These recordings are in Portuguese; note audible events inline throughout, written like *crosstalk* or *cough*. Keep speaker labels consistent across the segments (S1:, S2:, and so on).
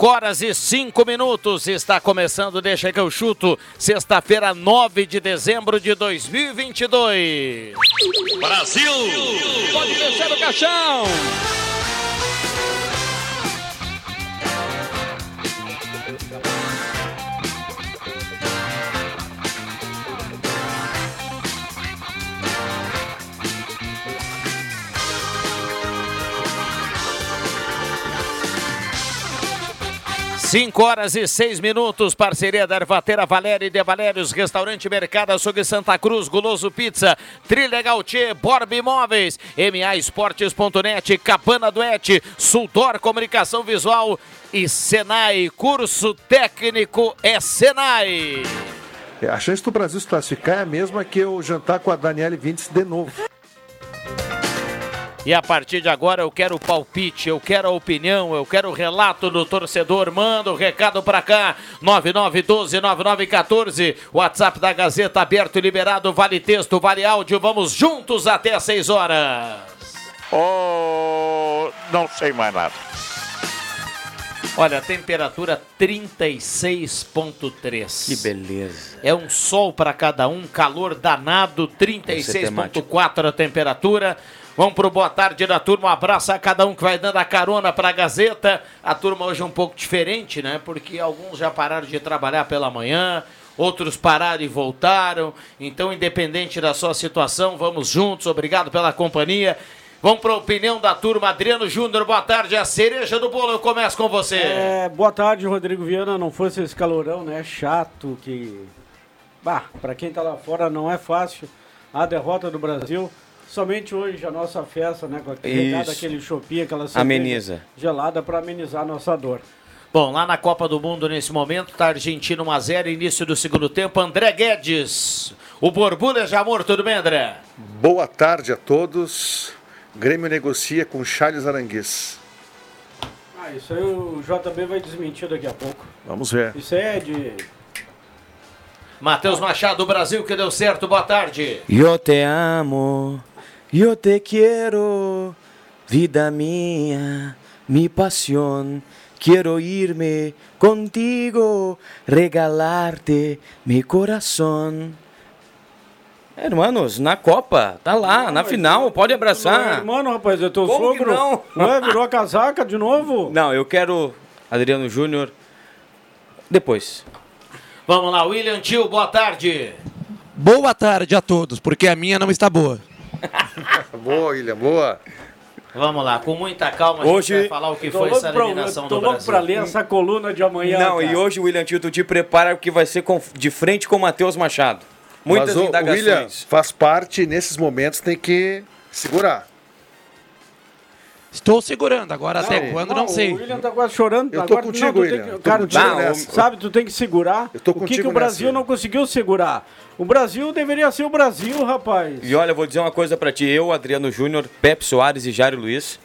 S1: Cinco horas e cinco minutos está começando, deixa que eu chuto, sexta-feira, 9 de dezembro de 2022.
S2: Brasil!
S1: Pode descer o caixão! Cinco horas e seis minutos, parceria da Ervatera Valéria e de Valérios, Restaurante Mercado Açougue Santa Cruz, Guloso Pizza, Trilegal Tchê, Borb Imóveis, MA Esportes.net, Capana Duete, Sultor Comunicação Visual e Senai, curso técnico é Senai.
S3: É, A chance do Brasil se classificar é a mesma que eu jantar com a Daniele Vintes de novo.
S1: E a partir de agora eu quero o palpite, eu quero a opinião, eu quero o relato do torcedor. Manda o recado pra cá. 9912-9914. WhatsApp da Gazeta aberto e liberado. Vale texto, vale áudio. Vamos juntos até às 6 horas.
S2: Oh, não sei mais nada.
S1: Olha, a temperatura 36,3.
S4: Que beleza.
S1: É um sol para cada um, calor danado, 36,4 a temperatura. Vamos pro boa tarde da turma. Um abraço a cada um que vai dando a carona para a Gazeta. A turma hoje é um pouco diferente, né? Porque alguns já pararam de trabalhar pela manhã, outros pararam e voltaram. Então, independente da sua situação, vamos juntos. Obrigado pela companhia. Vamos para a opinião da turma. Adriano Júnior, boa tarde. A cereja do bolo, eu começo com você.
S5: É, boa tarde, Rodrigo Viana. Não fosse esse calorão, né? Chato que. Bah, pra quem tá lá fora não é fácil a derrota do Brasil. Somente hoje a nossa festa, né? Com aquele, aquele aquela
S4: Ameniza.
S5: gelada para amenizar a nossa dor.
S1: Bom, lá na Copa do Mundo nesse momento, tá Argentina 1x0, início do segundo tempo. André Guedes, o Borbulha de Amor, tudo bem, André?
S3: Boa tarde a todos. Grêmio negocia com Charles Arangues.
S5: Ah, isso aí o JB vai desmentir daqui a pouco.
S3: Vamos ver.
S5: Isso aí é de.
S1: Matheus Machado, do Brasil, que deu certo, boa tarde.
S4: Eu te amo, eu te quero, vida minha, mi pasión. Quiero irme contigo, regalarte mi corazón. Hermanos, na Copa, tá lá, na final, pode abraçar.
S5: Mano, rapaz, é teu
S4: Como que
S5: sogro.
S4: não?
S5: Ué, virou a casaca de novo? *laughs*
S4: Não, eu quero Adriano Júnior depois.
S1: Vamos lá, William Tio, boa tarde.
S6: Boa tarde a todos, porque a minha não está boa. *laughs*
S3: Boa, William, boa.
S1: Vamos lá, com muita calma,
S4: Hoje-
S1: a gente vai falar o que
S5: Tô
S1: foi
S5: louco
S1: essa
S5: pra-
S1: eliminação
S5: tô
S1: do
S5: louco
S1: Brasil.
S5: pra ler essa coluna de amanhã.
S4: Não,
S5: cara.
S4: e hoje o William Tio, tu te prepara porque vai ser com- de frente com o Matheus Machado. Muitas
S3: Mas
S4: indagações.
S3: William faz parte, nesses momentos tem que segurar.
S6: Estou segurando, agora até quando não,
S5: O
S6: sei.
S5: William tá quase chorando.
S3: Eu tô
S5: agora,
S3: contigo,
S5: não, tu
S3: William.
S5: Tem que, cara,
S3: contigo nessa.
S5: sabe, tu tem que segurar.
S3: Eu tô
S5: o que, que o Brasil
S3: nessa,
S5: não conseguiu segurar? O Brasil deveria ser o Brasil, rapaz.
S4: E olha, eu vou dizer uma coisa pra ti. Eu, Adriano Júnior, Pepe Soares e Jário Luiz,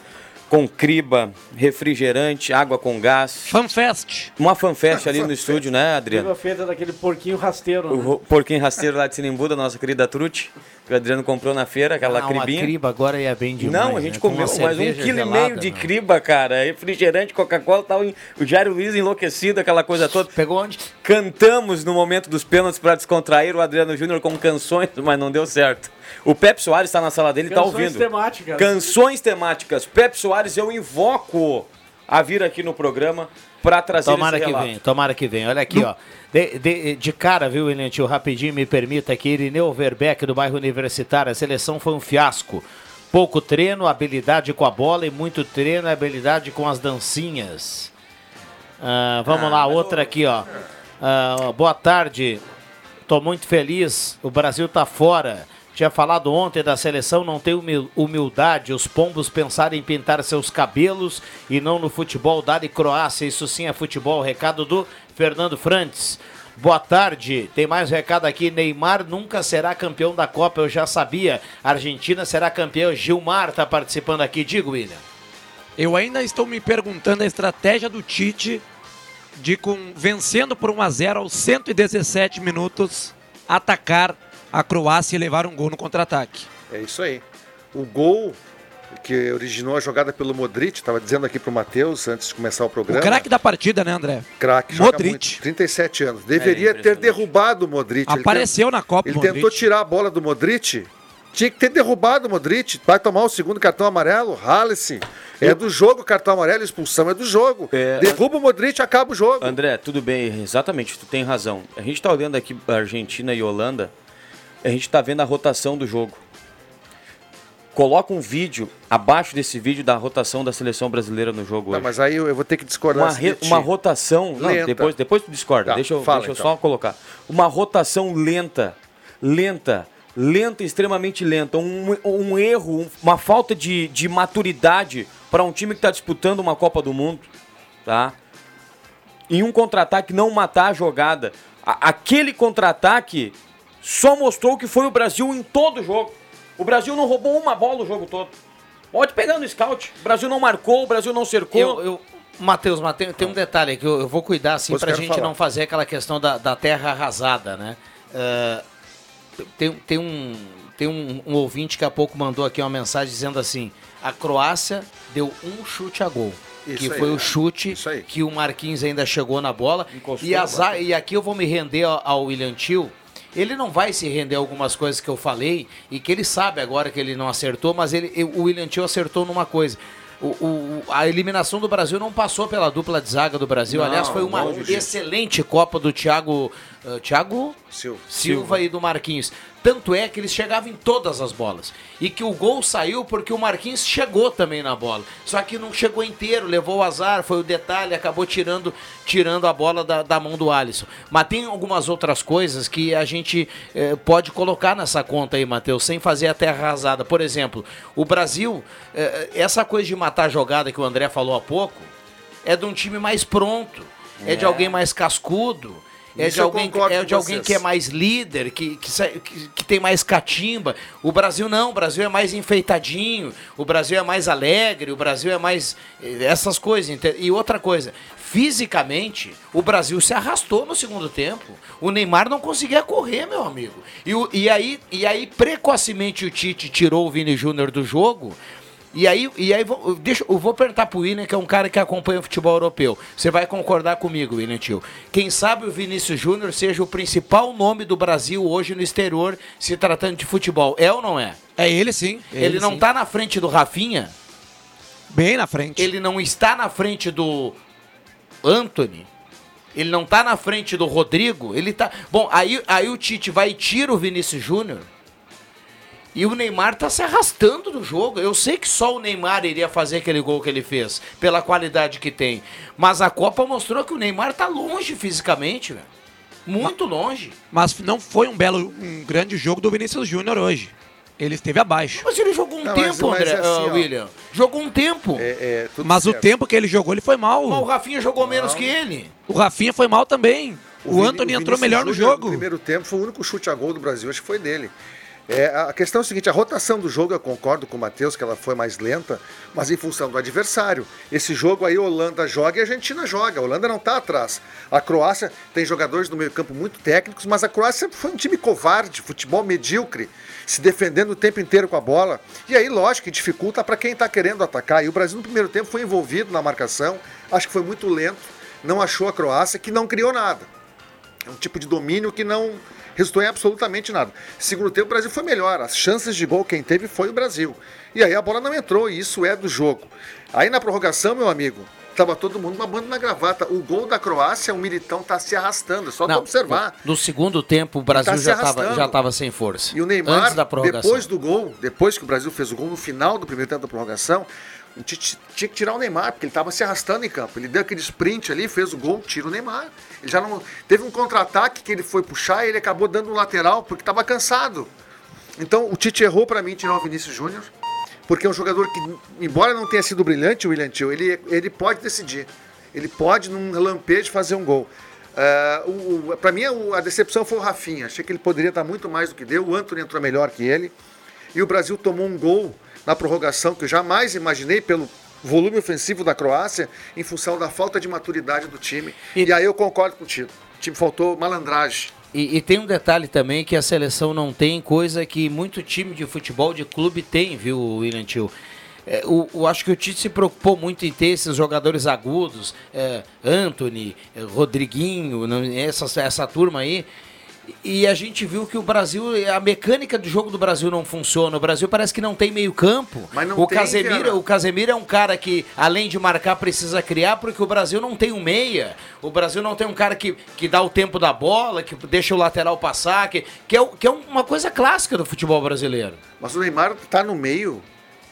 S4: com criba, refrigerante, água com gás.
S6: FanFest.
S4: Uma fanfest ali no estúdio, né, Adriano?
S5: Criba feita daquele porquinho rasteiro.
S4: O
S5: né?
S4: ro- porquinho rasteiro lá de Sinimbu, da nossa querida Truti, que o Adriano comprou na feira, aquela
S1: Ah, uma
S4: cribinha.
S1: criba agora ia bem demais.
S4: Não, a gente
S1: né? Com uma
S4: comeu mais um
S1: cerveja
S4: quilo e
S1: gelada,
S4: meio de
S1: né?
S4: criba, cara. Refrigerante, Coca-Cola, tal. O Jário Luiz enlouquecido, aquela coisa toda.
S1: Pegou onde?
S4: Cantamos no momento dos pênaltis para descontrair o Adriano Júnior com canções, mas não deu certo. O Pepe Soares está na sala dele e está
S5: Canções
S4: ouvindo.
S5: temáticas.
S4: Canções temáticas. Pepe Soares, eu invoco a vir aqui no programa para trazer
S1: Tomara
S4: esse
S1: que
S4: relato.
S1: venha, tomara que venha. Olha aqui, ó. De, de, de cara, viu, William Tio? Rapidinho, me permita aqui. Irineu Verbeck, do bairro Universitário. A seleção foi um fiasco. Pouco treino, habilidade com a bola e muito treino e habilidade com as dancinhas. Ah, vamos lá, outra aqui, ó. Ah, boa tarde. Tô muito feliz. O Brasil tá fora. Tinha falado ontem da seleção não humil- humildade. Os pombos pensaram em pintar seus cabelos e não no futebol e Croácia. Isso sim é futebol. Recado do Fernando Frantes. Boa tarde. Tem mais recado aqui. Neymar nunca será campeão da Copa. Eu já sabia. Argentina será campeão. Gilmar tá participando aqui. Digo, William.
S6: Eu ainda estou me perguntando a estratégia do Tite de com vencendo por 1 a 0 aos 117 minutos atacar a Croácia e levar um gol no contra-ataque.
S3: É isso aí. O gol que originou a jogada pelo Modric, estava dizendo aqui pro Matheus antes de começar o
S6: O
S3: programa.
S6: craque da partida, né, André?
S3: Craque, joga
S6: Modric.
S3: muito, 37 anos. Deveria
S4: É,
S3: ter derrubado o Modric. Ele
S6: Apareceu na Copa,
S3: Ele
S6: Modric.
S3: tentou tirar a bola do Modric. Tinha que ter derrubado o Modric. Vai tomar o segundo cartão amarelo. Rale-se. É do jogo o cartão amarelo, expulsão é do jogo.
S4: É.
S3: Derruba o Modric, acaba o jogo.
S4: André, tudo bem, exatamente, tu tem razão. A gente tá olhando aqui Argentina e Holanda, a gente tá vendo a rotação do jogo. Coloca um vídeo abaixo desse vídeo da rotação da seleção brasileira no jogo
S3: Tá,
S4: hoje.
S3: mas aí eu, vou ter que discordar.
S4: Uma, re- uma rotação. Não,
S3: Lenta.
S4: depois, depois tu discorda.
S3: Tá,
S4: deixa eu,
S3: fala,
S4: deixa eu
S3: então.
S4: só colocar. Uma rotação lenta. Lenta. Lenta, extremamente lenta. Um, um erro, um- uma falta de, de maturidade para um time que está disputando uma Copa do Mundo. Tá? Em um contra-ataque não matar a jogada. A- aquele contra-ataque só mostrou que foi o Brasil em todo o jogo. O Brasil não roubou uma bola o jogo todo. Pode pegar no scout. O Brasil não marcou, o Brasil não cercou.
S1: Eu, eu, Matheus, tem, tem um detalhe aqui, eu, eu vou cuidar assim pra
S3: quero
S1: gente
S3: falar.
S1: não fazer aquela questão da, da terra arrasada, né? Ah, tem, tem, um, tem um, um ouvinte que há pouco mandou aqui uma mensagem dizendo assim: a Croácia deu um chute a gol.
S3: Isso
S1: que
S3: aí.
S1: foi o chute que o Marquinhos ainda chegou na bola.
S4: Encostou
S1: E, a e aqui eu vou me render ao, ao William Tio. Ele não vai se render a algumas coisas que eu falei e que ele sabe agora que ele não acertou, mas ele, o William Tio acertou numa coisa. O, o- a eliminação do Brasil não passou pela dupla de zaga do Brasil.
S4: Não,
S1: Aliás, foi uma excelente Copa do Thiago, ah, Thiago
S3: Silva.
S1: Silva e do Marquinhos. Tanto é que eles chegavam em todas as bolas. E que o gol saiu porque o Marquinhos chegou também na bola. Só que não chegou inteiro, levou o azar, foi o detalhe, acabou tirando, tirando a bola da, da mão do Alisson. Mas tem algumas outras coisas que a gente eh, pode colocar nessa conta aí, Matheus, sem fazer a terra arrasada. Por exemplo, o Brasil, eh, essa coisa de matar a jogada que o André falou há pouco, é de um time mais pronto, é, de alguém mais cascudo. É
S3: Isso
S1: de, alguém, é de alguém que é mais líder, que, que, que- que tem mais catimba. O Brasil não, o Brasil é mais enfeitadinho, o Brasil é mais alegre, o Brasil é mais. eh, essas coisas. E outra coisa, fisicamente, o Brasil se arrastou no segundo tempo. O Neymar não conseguia correr, meu amigo. E, o- e aí, e aí, precocemente, o Tite tirou o Vini Júnior do jogo. E aí, e aí vou, deixa, eu vou perguntar pro William, que é um cara que acompanha o futebol europeu. Você vai concordar comigo, William Tio. Quem sabe o Vinícius Júnior seja o principal nome do Brasil hoje no exterior, se tratando de futebol. É ou não é?
S6: É ele sim.
S1: Ele, não
S6: sim.
S1: tá na frente do Rafinha,
S6: bem na frente.
S1: ele não está na frente do Anthony. Ele não tá na frente do Rodrigo, ele tá. Bom, aí, aí o Tite vai e tira o Vinícius Júnior E o Neymar tá se arrastando no jogo. Eu sei que só o Neymar iria fazer aquele gol que ele fez, pela qualidade que tem. Mas a Copa mostrou que o Neymar tá longe fisicamente, velho. Muito longe.
S6: Mas não foi um belo, um grande jogo do Vinícius Júnior hoje. Ele esteve abaixo.
S1: Mas ele jogou um
S3: Não, mas-
S1: tempo,
S3: mas
S1: André,
S3: é assim, ó.
S1: William. Jogou um tempo.
S3: É, é, tudo
S6: Mas o
S3: certo.
S6: tempo que ele jogou, ele foi mal.
S1: Mas o Rafinha jogou menos que ele.
S6: O Rafinha foi mal também. O,
S3: Vini-
S6: Anthony entrou
S3: Vinícius
S6: melhor no jogo.
S3: No primeiro tempo foi o único chute a gol do Brasil, acho que foi dele. É, a questão é o seguinte, a rotação do jogo, eu concordo com o Matheus que ela foi mais lenta, mas em função do adversário. Esse jogo aí, a Holanda joga e a Argentina joga. A Holanda não está atrás. A Croácia tem jogadores no meio campo muito técnicos, mas a Croácia sempre foi um time covarde, futebol medíocre, se defendendo o tempo inteiro com a bola. E aí, lógico, dificulta para quem está querendo atacar. E o Brasil no primeiro tempo foi envolvido na marcação, acho que foi muito lento, não achou a Croácia, que não criou nada. É um tipo de domínio que não resultou em absolutamente nada. Segundo tempo, o Brasil foi melhor. As chances de gol quem teve foi o Brasil. E aí a bola não entrou, e isso é do jogo. Aí na prorrogação, meu amigo, tava todo mundo babando na gravata. O gol da Croácia, o Militão tá se arrastando, é só pra observar.
S1: No, no segundo tempo, o Brasil
S3: Tá
S1: já, tava, já tava sem força.
S3: E o Neymar, depois do gol, depois que o Brasil fez o gol no final do primeiro tempo da prorrogação, tinha que tirar o Neymar, porque ele estava se arrastando em campo. Ele deu aquele sprint ali, fez o gol, tira o Neymar. Ele já não. Teve um contra-ataque que ele foi puxar e ele acabou dando um lateral porque estava cansado. Então o Tite errou para mim tirar o Vinícius Júnior, porque é um jogador que, embora não tenha sido brilhante, o William Tio, ele, ele pode decidir. Ele pode, num lampejo, fazer um gol. Uh, para mim, a decepção foi o Rafinha. Achei que ele poderia dar muito mais do que deu. O Antony entrou melhor que ele. E o Brasil tomou um gol na prorrogação que eu jamais imaginei pelo volume ofensivo da Croácia, em função da falta de maturidade do time. E, aí eu concordo contigo. O time faltou malandragem.
S1: E, e tem um detalhe também que a seleção não tem, coisa que muito time de futebol de clube tem, viu, William Tio? É, o, o- acho que o Tite se preocupou muito em ter esses jogadores agudos, é, Anthony, é, Rodriguinho, não- essa, essa turma aí. E a gente viu que o Brasil, a mecânica do jogo do Brasil não funciona. O Brasil parece que não tem meio campo.
S3: Mas não
S1: o
S3: tem,
S1: Casemiro,
S3: cara.
S1: o Casemiro é um cara que, além de marcar, precisa criar, porque o Brasil não tem um meia. O Brasil não tem um cara que, que dá o tempo da bola, que deixa o lateral passar, que, que, é, que é uma coisa clássica do futebol brasileiro.
S3: Mas o Neymar está no meio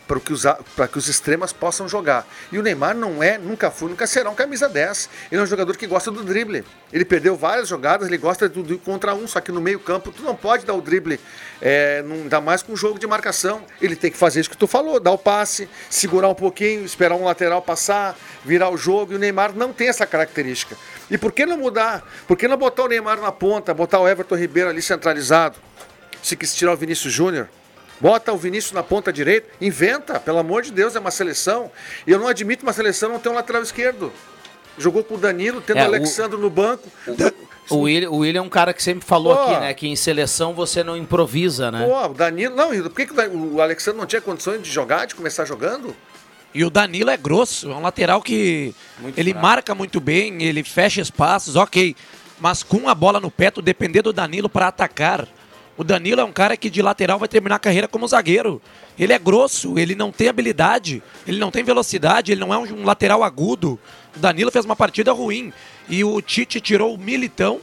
S3: para que, os, a- pra que os extremas possam jogar. E o Neymar não é, nunca foi, nunca será um camisa 10. Ele é um jogador que gosta do drible. Ele perdeu várias jogadas, ele gosta do, do contra um, só que no meio campo tu não pode dar o drible, é, não, ainda mais com um jogo de marcação. Ele tem que fazer isso que tu falou, dar o passe, segurar um pouquinho, esperar um lateral passar, virar o jogo. E o Neymar não tem essa característica. E por que não mudar? Por que não botar o Neymar na ponta, botar o Everton Ribeiro ali centralizado? Se quis tirar o Vinícius Júnior, bota o Vinícius na ponta direita, inventa, pelo amor de Deus, é uma seleção. E eu não admito uma seleção não ter um lateral esquerdo. Jogou com o Danilo, tendo
S1: É,
S3: o Alexandre no banco.
S1: O William, o William é um cara que sempre falou
S3: Pô.
S1: aqui, né? Que em seleção você não improvisa, né?
S3: Pô, o Danilo. Não, por que, que o Alexandre não tinha condições de jogar, de começar jogando?
S6: E o Danilo é grosso, é um lateral que ele
S4: fraco.
S6: marca muito bem, ele fecha espaços, ok. Mas com a bola no pé, tu depender do Danilo para atacar. O Danilo é um cara que de lateral vai terminar a carreira como zagueiro. Ele é grosso, ele não tem habilidade, ele não tem velocidade, ele não é um, lateral agudo. O Danilo fez uma partida ruim. E o Tite tirou o Militão,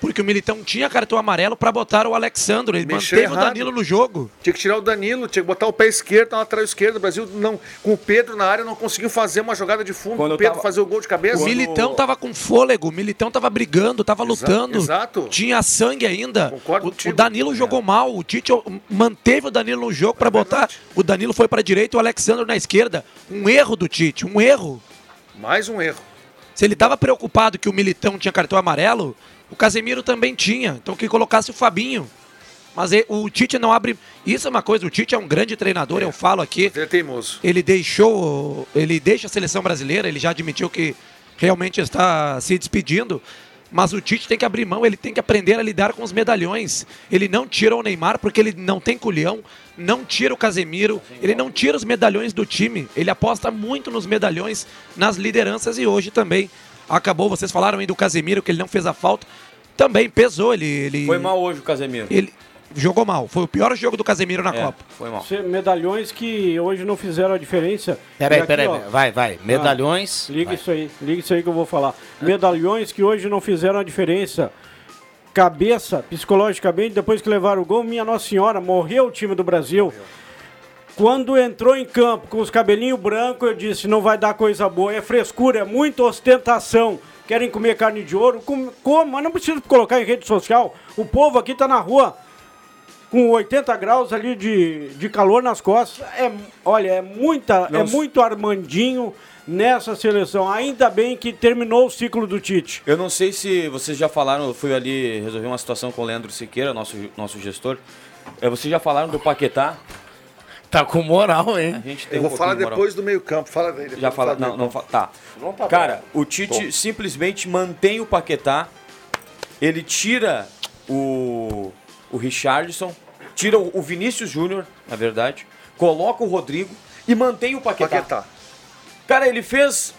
S6: porque o Militão tinha cartão amarelo para botar o Alexandre. Ele
S3: Mexeu
S6: manteve o
S3: errado.
S6: Danilo no jogo.
S3: Tinha que tirar o Danilo, tinha que botar o pé esquerdo na lateral esquerda. O Brasil, não, com o Pedro na área, não conseguiu fazer uma jogada de fundo.
S4: Quando
S3: o Pedro
S4: tava-
S3: fazer o gol de cabeça.
S6: O Militão tava com fôlego, o Militão tava brigando, tava lutando.
S3: exato.
S6: Tinha sangue ainda.
S3: Concordo
S6: o,
S3: contigo.
S6: o Danilo jogou mal, o Tite manteve o Danilo no jogo pra botar.
S3: verdade.
S6: O Danilo foi pra direita e o Alexandre na esquerda. Um erro do Tite, um erro.
S3: Mais um erro.
S6: Se ele tava preocupado que o Militão tinha cartão amarelo, o Casemiro também tinha. Então que colocasse o Fabinho. Mas e- o Tite não abre. Isso é uma coisa, o Tite é um grande treinador, eu falo aqui.
S3: Ele é teimoso.
S6: Ele deixou, ele deixa a seleção brasileira, ele já admitiu que realmente está se despedindo. Mas o Tite tem que abrir mão, ele tem que aprender a lidar com os medalhões. Ele não tira o Neymar porque ele não tem culhão, não tira o Casemiro, ele não tira os medalhões do time. Ele aposta muito nos medalhões, nas lideranças e hoje também acabou. Vocês falaram aí do Casemiro que ele não fez a falta, também pesou. Ele, ele
S4: Foi mal hoje o Casemiro.
S6: Ele jogou mal. Foi o pior jogo do Casemiro na
S4: É,
S6: Copa.
S4: foi mal.
S5: Cê- Medalhões que hoje não fizeram a diferença.
S1: Peraí, peraí, vai, vai. Medalhões.
S5: Liga
S1: vai.
S5: isso aí, liga isso aí que eu vou falar. Medalhões que hoje não fizeram a diferença. cabeça, psicologicamente, depois que levaram o gol, minha Nossa Senhora, morreu o time do Brasil. Morreu. Quando entrou em campo com os cabelinhos brancos, eu disse: não vai dar coisa boa, é frescura, é muita ostentação. Querem comer carne de ouro? Como? Mas não precisa colocar em rede social. O povo aqui está na rua com 80 graus ali de, de calor nas costas. É, olha, é muita, é muito Armandinho nessa seleção. Ainda bem que terminou o ciclo do Tite.
S4: Eu não sei se vocês já falaram, eu fui ali resolver uma situação com o Leandro Siqueira, nosso, nosso gestor. É, vocês já falaram do Paquetá?
S1: Tá com moral, hein?
S3: A gente tem Eu vou um falar de depois do meio-campo. Fala dele.
S4: Já fala. Não, não, tá. tá. Cara, o Tite simplesmente mantém o Paquetá. Ele tira o, o Richardson, tira o Vinícius Júnior, na verdade, coloca o Rodrigo e mantém o Paquetá. Paquetá. Cara, ele fez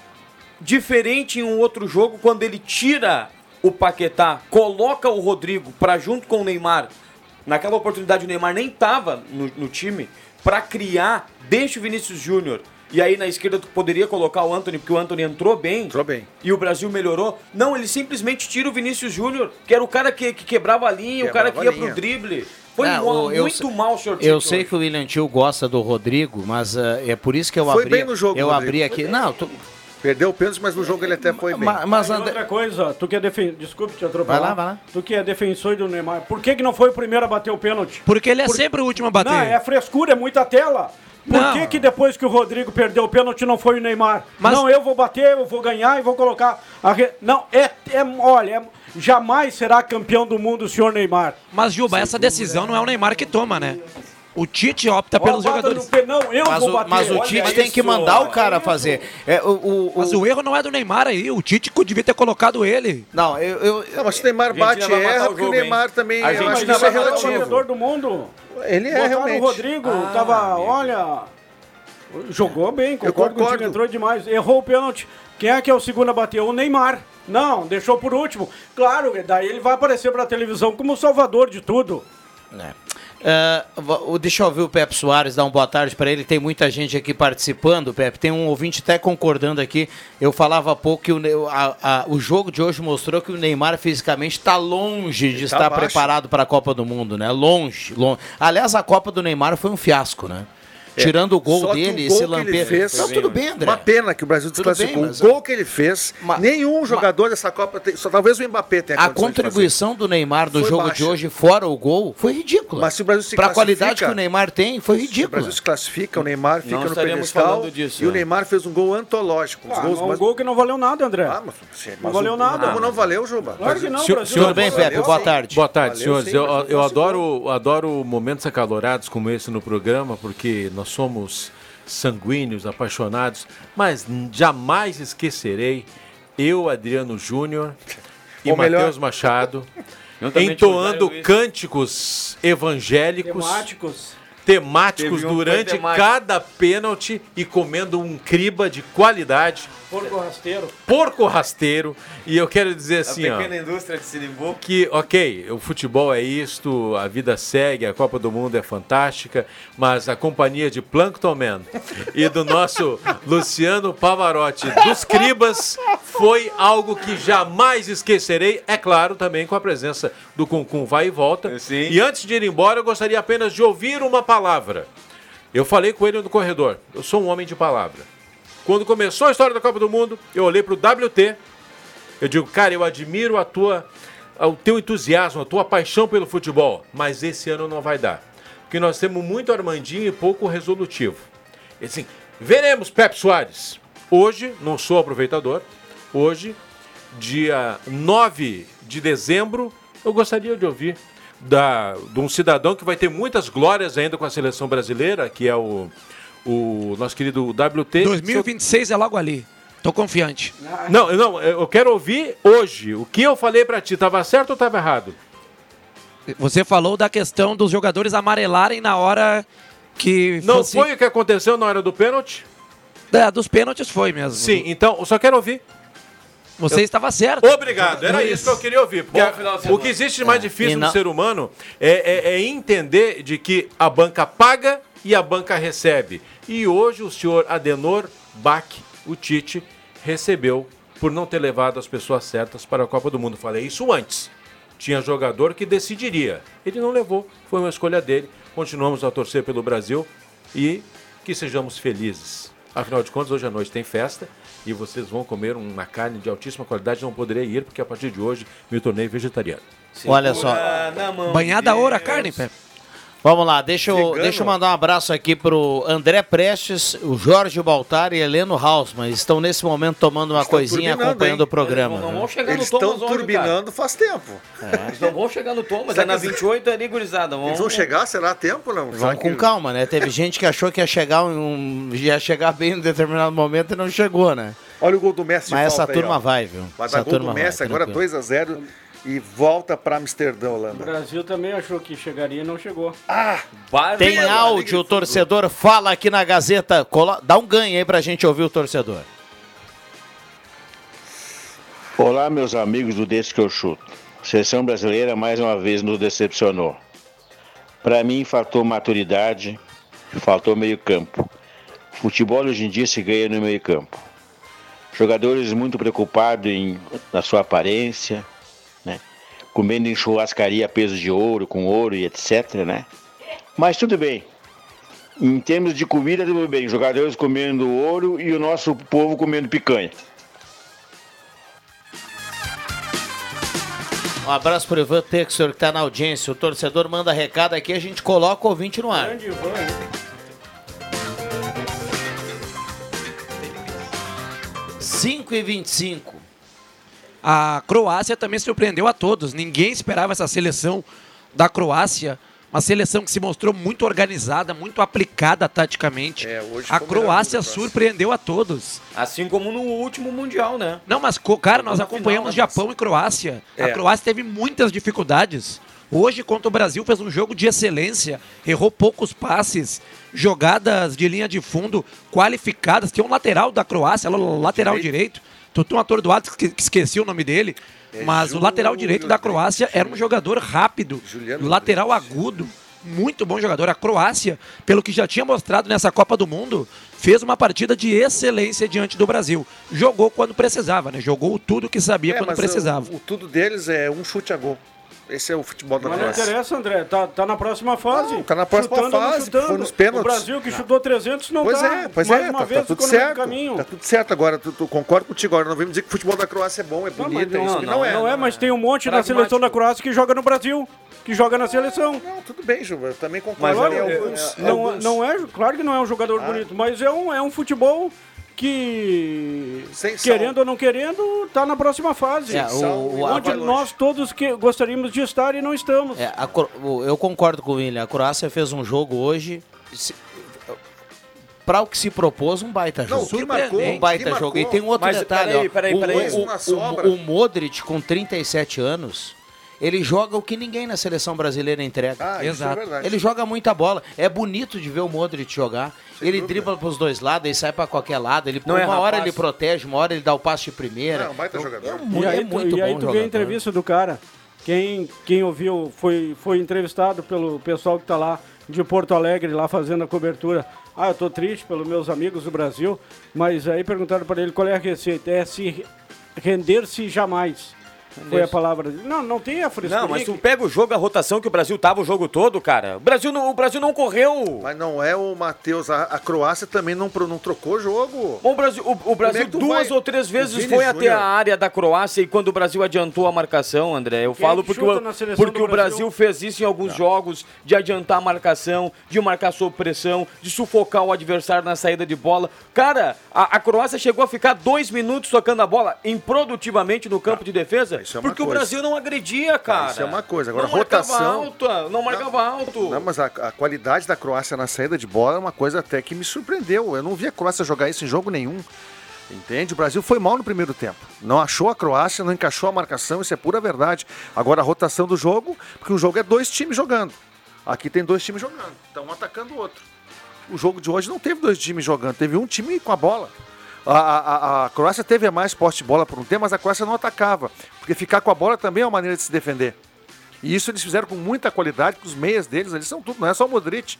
S4: diferente em um outro jogo quando ele tira o Paquetá, coloca o Rodrigo para junto com o Neymar. Naquela oportunidade o Neymar nem tava no, no time para criar, deixa o Vinícius Júnior. E aí na esquerda tu poderia colocar o Anthony, porque o Anthony entrou bem.
S3: Entrou bem.
S4: E o Brasil melhorou. Não, ele simplesmente tira o Vinícius Júnior, que era o cara que, que quebrava a linha, quebrava o cara que ia pro drible. Foi
S1: Não,
S4: muito eu, mal, senhor
S1: Eu sei que o William Tio gosta do Rodrigo, mas uh, é por isso que eu
S3: Foi
S1: abri.
S3: Bem no jogo,
S1: eu
S3: Rodrigo.
S1: abri aqui. Não, tu...
S3: Perdeu o pênalti, mas no jogo ele até foi bem.
S5: Mas, mas outra coisa, tu que é defen... desculpe te atropelar. Vai lá, vai lá. Tu que é defensor do Neymar, por que, que não foi o primeiro a bater o pênalti?
S6: Porque ele é por... sempre o último a bater.
S5: Não, é frescura, é muita tela. Por não. que, que depois que o Rodrigo perdeu o pênalti não foi o Neymar? Mas... Não, eu vou bater, eu vou ganhar e vou colocar. A re... Não, é, é olha, é... jamais será campeão do mundo o senhor Neymar.
S6: Mas, Juba, essa decisão não é o Neymar que toma, né? O Tite opta pelos jogadores.
S5: Não, eu
S1: mas,
S5: vou bater.
S1: O, mas o Tite Olha tem isso, que mandar o cara fazer. É, o, o,
S6: mas o erro não é do Neymar aí. O Tite devia ter colocado ele.
S3: Não, eu. eu não, mas se o Neymar bate e erra, porque o Neymar hein? também.
S5: A gente acho que isso é relativo. O do mundo.
S3: Ele é realmente.
S5: o Rodrigo, ah, tava, olha. Jogou bem, concordo, concordo. com o entrou demais. Errou o pênalti. Quem é que é o segundo a bater? O Neymar. Não, deixou por último. Claro, daí ele vai aparecer para a televisão como o salvador de tudo.
S1: É. Uh, deixa eu ouvir o Pepe Soares, dar uma boa tarde para ele. Tem muita gente aqui participando, Pepe. Tem um ouvinte até concordando aqui. Eu falava há pouco que o, a, a, o jogo de hoje mostrou que o Neymar fisicamente está longe de tá estar tá preparado para a Copa do Mundo, né? Longe, longe. Aliás, a Copa do Neymar foi um fiasco, né? É. Tirando o gol
S3: Só
S1: dele,
S3: o
S1: gol esse lampeiro.
S3: Fez,
S1: não, tudo bem, André.
S3: Uma pena que o Brasil desclassificou. Bem, o gol que ele fez, nenhum jogador dessa Copa, tem, só talvez o Mbappé tenha
S1: A contribuição do Neymar no foi jogo baixa. de hoje, fora o gol, foi ridícula.
S3: Mas se o Brasil se
S1: Para a qualidade que o Neymar tem, foi ridículo.
S3: o Brasil se classifica, o Neymar fica não no pedestal disso, e o é. Neymar fez um gol antológico.
S5: Um, ah, gols, um gol que não valeu nada, André. Ah, mas,
S3: não valeu nada. Como não valeu, Juba?
S5: Claro que não,
S1: Tudo bem, Pepe, boa tarde.
S7: Boa tarde, senhores. Eu adoro momentos acalorados como esse no programa, porque nós somos sanguíneos, apaixonados, mas jamais esquecerei eu, Adriano Júnior e Matheus Machado *laughs* entoando cânticos evangélicos.
S5: Temáticos
S7: temáticos um durante cada pênalti e comendo um criba de qualidade.
S5: Porco rasteiro.
S7: Porco rasteiro. E eu quero dizer assim,
S4: a pequena ó, indústria de Sinimbu.
S7: Que, ok, o futebol é isto, a vida segue, a Copa do Mundo é fantástica, mas a companhia de Plankton Man e do nosso *laughs* Luciano Pavarotti dos Cribas foi algo que jamais esquecerei, é claro, também com a presença do Cuncum Vai e Volta.
S4: Sim.
S7: E antes de ir embora, eu gostaria apenas de ouvir uma palavra. Eu falei com ele no corredor, eu sou um homem de palavra. Quando começou a história da Copa do Mundo, eu olhei para o WT. Eu digo, cara, eu admiro a tua, o teu entusiasmo, a tua paixão pelo futebol, mas esse ano não vai dar. Porque nós temos muito Armandinho e pouco resolutivo. E assim, veremos Pep Soares. Hoje, não sou aproveitador, hoje, dia 9 de dezembro, eu gostaria de ouvir da, de um cidadão que vai ter muitas glórias ainda com a seleção brasileira, que é o o nosso querido WT.
S6: 2026 é logo ali. Tô confiante.
S7: Não, não, eu quero ouvir hoje. O que eu falei para ti, tava certo ou tava errado?
S6: Você falou da questão dos jogadores amarelarem na hora que.
S7: Não fosse... foi o que aconteceu na hora do pênalti?
S6: É, dos pênaltis foi mesmo.
S7: Sim, então, eu só quero ouvir.
S6: Você eu... estava certo.
S7: Obrigado, era isso que eu queria ouvir. Porque o que existe de mais é. difícil não... no ser humano é, é, é entender de que a banca paga e a banca recebe. E hoje o senhor Adenor Bach, o Tite, recebeu por não ter levado as pessoas certas para a Copa do Mundo. Falei isso antes. tinha jogador que decidiria. Ele não levou, foi uma escolha dele. Continuamos a torcer pelo Brasil e que sejamos felizes. Afinal de contas, hoje à noite tem festa e vocês vão comer uma carne de altíssima qualidade. Não poderei ir porque a partir de hoje me tornei vegetariano.
S1: Olha só.
S6: Banhada a ouro a carne, Pepe.
S1: Vamos lá, deixa eu, deixa eu mandar um abraço aqui pro André Prestes, o Jorge Baltar e Heleno Hausmann. Estão nesse momento tomando uma
S3: estão
S1: coisinha acompanhando
S3: hein?
S1: o programa.
S4: Eles não,
S1: né?
S4: vão chegar
S3: Eles
S4: no
S3: estão turbinando faz tempo.
S4: É. Eles não vão chegar no Thomas, Será é na 28 é ali, gurizada.
S3: Eles vão chegar, será tempo, não?
S1: Vamos com calma, né? Teve *laughs* gente que achou que ia chegar, um, ia chegar bem em um determinado momento e não chegou, né?
S3: Olha o gol do Messi
S1: Mas essa turma
S3: aí,
S1: vai, viu?
S3: Mas
S1: essa
S3: a gol
S1: turma do
S3: Messi,
S1: vai,
S3: agora 2x0 e volta para Amsterdã,
S5: O
S3: Holanda.
S5: Brasil também achou que chegaria e não chegou.
S1: Tem áudio, o torcedor fala aqui na Gazeta. Colo- Dá um ganho aí pra gente ouvir o torcedor.
S8: Olá, meus amigos do Desse que eu chuto. A seleção brasileira mais uma vez nos decepcionou. Para mim, faltou maturidade, faltou meio-campo. Futebol hoje em dia se ganha no meio-campo. Jogadores muito preocupados em, na sua aparência? Comendo em churrascaria a peso de ouro, com ouro e etc. Né? Mas tudo bem. Em termos de comida, tudo bem. Jogadores comendo ouro e o nosso povo comendo picanha.
S1: Um abraço pro Ivan Texor que tá na audiência. O torcedor manda recado aqui, a gente coloca o ouvinte no ar.
S5: Grande Ivan, hein?
S1: 5 e 25.
S6: A Croácia também surpreendeu a todos. Ninguém esperava essa seleção da Croácia. Uma seleção que se mostrou muito organizada, muito aplicada taticamente.
S3: É, hoje
S6: a Croácia surpreendeu a todos.
S4: Assim como no último Mundial, né?
S6: Não, mas, cara, nós
S4: na
S6: acompanhamos
S4: final,
S6: Japão e Croácia. A
S3: É.
S6: Croácia teve muitas dificuldades. Hoje, contra o Brasil, fez um jogo de excelência, errou poucos passes, jogadas de linha de fundo qualificadas. Tem um lateral da Croácia, la- lateral direito. Tô tão atordoado que que esqueci o nome dele.
S3: É
S6: mas o lateral direito da Croácia era um jogador rápido,
S3: Juliano
S6: lateral agudo, muito bom jogador. A Croácia, pelo que já tinha mostrado nessa Copa do Mundo, fez uma partida de excelência diante do Brasil. Jogou quando precisava, né? Jogou tudo que sabia
S3: É,
S6: quando precisava.
S3: O, o tudo deles é um chute a gol. Esse é o futebol da
S5: Mas não
S3: Croácia.
S5: interessa, André. Tá, tá na próxima fase.
S3: Não, tá na próxima
S5: Chutando não
S3: fase,
S5: chutando.
S3: foi nos pênaltis.
S5: O Brasil que chutou 300 não
S3: Pois
S5: tá.
S3: é, pois
S5: Mais
S3: é,
S5: uma
S3: tá,
S5: vez
S3: tá tudo
S5: ficou no meio do
S3: certo.
S5: caminho.
S3: Tá tudo certo agora, tu, tu concordo contigo agora. Não vem me dizer que o futebol da Croácia é bom, é
S5: Não, mas
S3: bonito, é isso que
S4: não,
S3: não, é.
S5: Não é, mas tem um monte na
S4: Pragmático.
S5: seleção da Croácia que joga no Brasil, que joga na seleção.
S3: Não, tudo bem, Ju, eu também concordo.
S4: Mas
S5: Claro,
S3: Tem
S5: é-
S3: alguns,
S5: não,
S3: alguns-
S5: não é, claro que não é um jogador
S3: Ah.
S5: bonito, mas é um, é um futebol que,
S3: Sem sal.
S5: querendo ou não querendo, tá na próxima fase.
S1: É, o- o-
S5: onde nós todos que gostaríamos de estar e não estamos.
S1: É, a o- eu concordo com o William. A Croácia fez um jogo hoje. se- Pra o que se propôs, um baita
S3: Não,
S1: jogo.
S3: o que marcou,
S1: um
S3: o
S1: baita jogo.
S3: marcou.
S1: E tem um outro
S4: Mas
S1: detalhe.
S4: peraí, peraí,
S1: O-
S4: peraí.
S1: O, o-
S3: sobra.
S1: o Modric, com 37 anos, ele joga o que ninguém na seleção brasileira entrega.
S3: Ah, isso é
S6: Exato.
S3: verdade.
S1: Ele joga muita bola. É bonito de ver o Modric jogar. ele dribla pros dois lados, ele sai pra qualquer lado. Ele,
S4: Não
S1: uma
S4: é
S1: hora
S4: rapaz.
S1: ele protege, uma hora ele dá o passe de primeira.
S3: Não, um baita jogador.
S1: É, mu-
S5: E aí,
S1: é muito
S5: tu, e aí
S1: bom
S5: tu vê a entrevista do cara. Quem, quem ouviu foi, foi entrevistado pelo pessoal que está lá de Porto Alegre, lá fazendo a cobertura. Ah, eu tô triste pelos meus amigos do Brasil, mas aí perguntaram para ele qual é a receita. É se render-se jamais. Foi a palavra dele. Não, não tem a frescura.
S4: Não, mas tu pega o jogo, a rotação que o Brasil tava o jogo todo, cara. O Brasil não, o Brasil não correu.
S3: Mas não é o Matheus. A, a Croácia também não, pro- não trocou jogo.
S4: Bom, o Brasil, o, o Brasil
S3: é
S4: duas
S3: vai-
S4: ou três vezes foi até a área da Croácia e quando o Brasil adiantou a marcação, André, eu
S5: Quem é
S4: falo
S5: que
S4: porque, o, porque
S5: do
S4: o Brasil
S5: Brasil?
S4: fez isso em alguns jogos, de adiantar a marcação, de marcar sob pressão, de sufocar o adversário na saída de bola. Cara, a, a Croácia chegou a ficar dois minutos tocando a bola improdutivamente no campo de defesa,
S3: isso é uma
S4: porque o
S3: coisa.
S4: Brasil não agredia, cara.
S3: isso é uma coisa. Agora,
S4: não marcava
S3: rotação-
S4: alta, não marcava alto.
S3: Não, mas a, a qualidade da Croácia na saída de bola é uma coisa até que me surpreendeu. Eu não vi a Croácia jogar isso em jogo nenhum. Entende? O Brasil foi mal no primeiro tempo. Não achou a Croácia, não encaixou a marcação, isso é pura verdade. Agora a rotação do jogo, porque o jogo é dois times jogando. Aqui tem dois times jogando, então um atacando o outro. O jogo de hoje não teve dois times jogando, teve um time com a bola. A, a- a- a Croácia teve mais poste de bola por um tempo, mas a Croácia não atacava. Porque ficar com a bola também é uma maneira de se defender. E isso eles fizeram com muita qualidade, porque os meias deles, eles são tudo, não é só o Modric.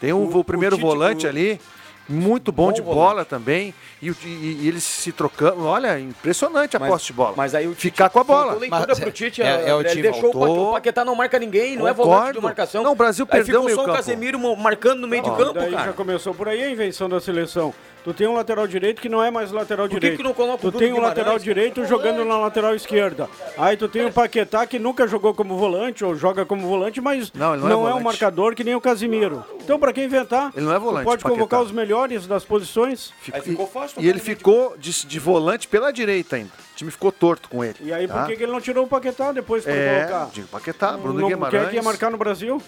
S3: Tem o,
S4: O-
S3: o primeiro
S4: o Tite-
S3: volante
S4: o-
S3: ali, Muito bom,
S4: Bom
S3: de
S4: volante.
S3: bola também. E, o- e- e eles se trocando. Olha, impressionante a
S4: Mas-
S3: posse de bola.
S4: Mas aí o Tite
S3: Ficar com a bola.
S1: Mas
S4: pro
S1: é-
S4: Tite.
S1: é- é o
S4: André,
S1: time
S4: ele deixou o
S3: voltou.
S4: Paquetá, o Paquetá não marca ninguém, não é
S3: Concordo.
S4: volante de marcação.
S3: Não, o Brasil
S4: Aí
S3: perdeu
S4: ficou
S3: o meio
S4: só o. Casemiro marcando no meio de campo,
S5: daí já
S4: cara.
S5: começou por aí a invenção da seleção. Tu tem um lateral direito que não é mais lateral
S4: Por que
S5: direito.
S4: que não coloca o
S5: tu
S4: Bruno
S5: tem um
S4: Guimarães,
S5: lateral direito jogando na lateral esquerda. Aí tu tem o Paquetá que nunca jogou como volante ou joga como volante, mas
S3: Não,
S5: não,
S3: não é
S5: é, um marcador que nem o Casimiro. Então pra quem inventar?
S3: Ele não é volante,
S5: pode
S3: Paquetá.
S5: convocar os melhores das posições.
S3: Fico-
S4: Aí ficou fácil
S3: E ele ficou de, de volante pela direita ainda. O time ficou torto com ele.
S5: E aí por
S3: tá?
S5: que, que ele não tirou o Paquetá depois pra
S3: É,
S5: colocar?
S3: Diego Paquetá, Bruno
S5: não,
S3: Guimarães.
S5: Quem é que ia marcar no Brasil?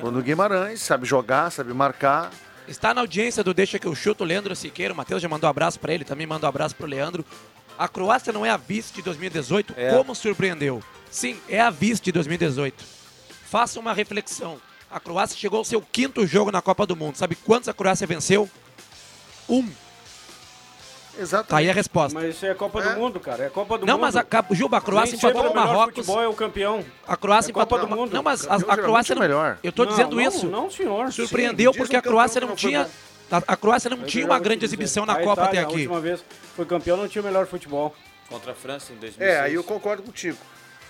S3: Bruno Guimarães, sabe jogar, sabe marcar.
S6: Está na audiência do Deixa que eu chuto, o Leandro Siqueira. O Matheus já mandou um abraço para ele, também mandou um abraço pro Leandro. A Croácia não é a vice de 2018,
S4: É.
S6: como surpreendeu? Sim, é a vice de 2018. Faça uma reflexão. A Croácia chegou ao seu quinto jogo na Copa do Mundo. Sabe quantos a Croácia venceu? Um.
S3: Exato.
S6: Tá aí a resposta.
S5: Mas isso é Copa
S3: É.
S5: do Mundo, cara. É Copa do
S6: não,
S5: Mundo.
S6: mas a, Juba, a Croácia
S5: Nem
S6: empatou com o Marrocos.
S5: futebol é o campeão.
S6: A Croácia
S5: É Copa
S6: empatou
S5: do Mundo.
S6: Não, mas a, a Croácia
S3: é
S6: não.
S3: melhor.
S6: Eu tô
S5: Não,
S6: dizendo
S5: não,
S6: isso.
S5: Não, senhor.
S6: Surpreendeu
S3: Sim,
S6: porque a Croácia não
S3: que não
S6: tinha.
S3: foi
S6: A, a Croácia não
S5: Eu
S6: tinha uma grande exibição na
S5: A
S6: Copa
S5: Itália,
S6: até
S5: A
S6: aqui.
S5: última vez foi campeão, não tinha o melhor futebol.
S4: Contra a França em 2006.
S3: É, aí eu concordo contigo.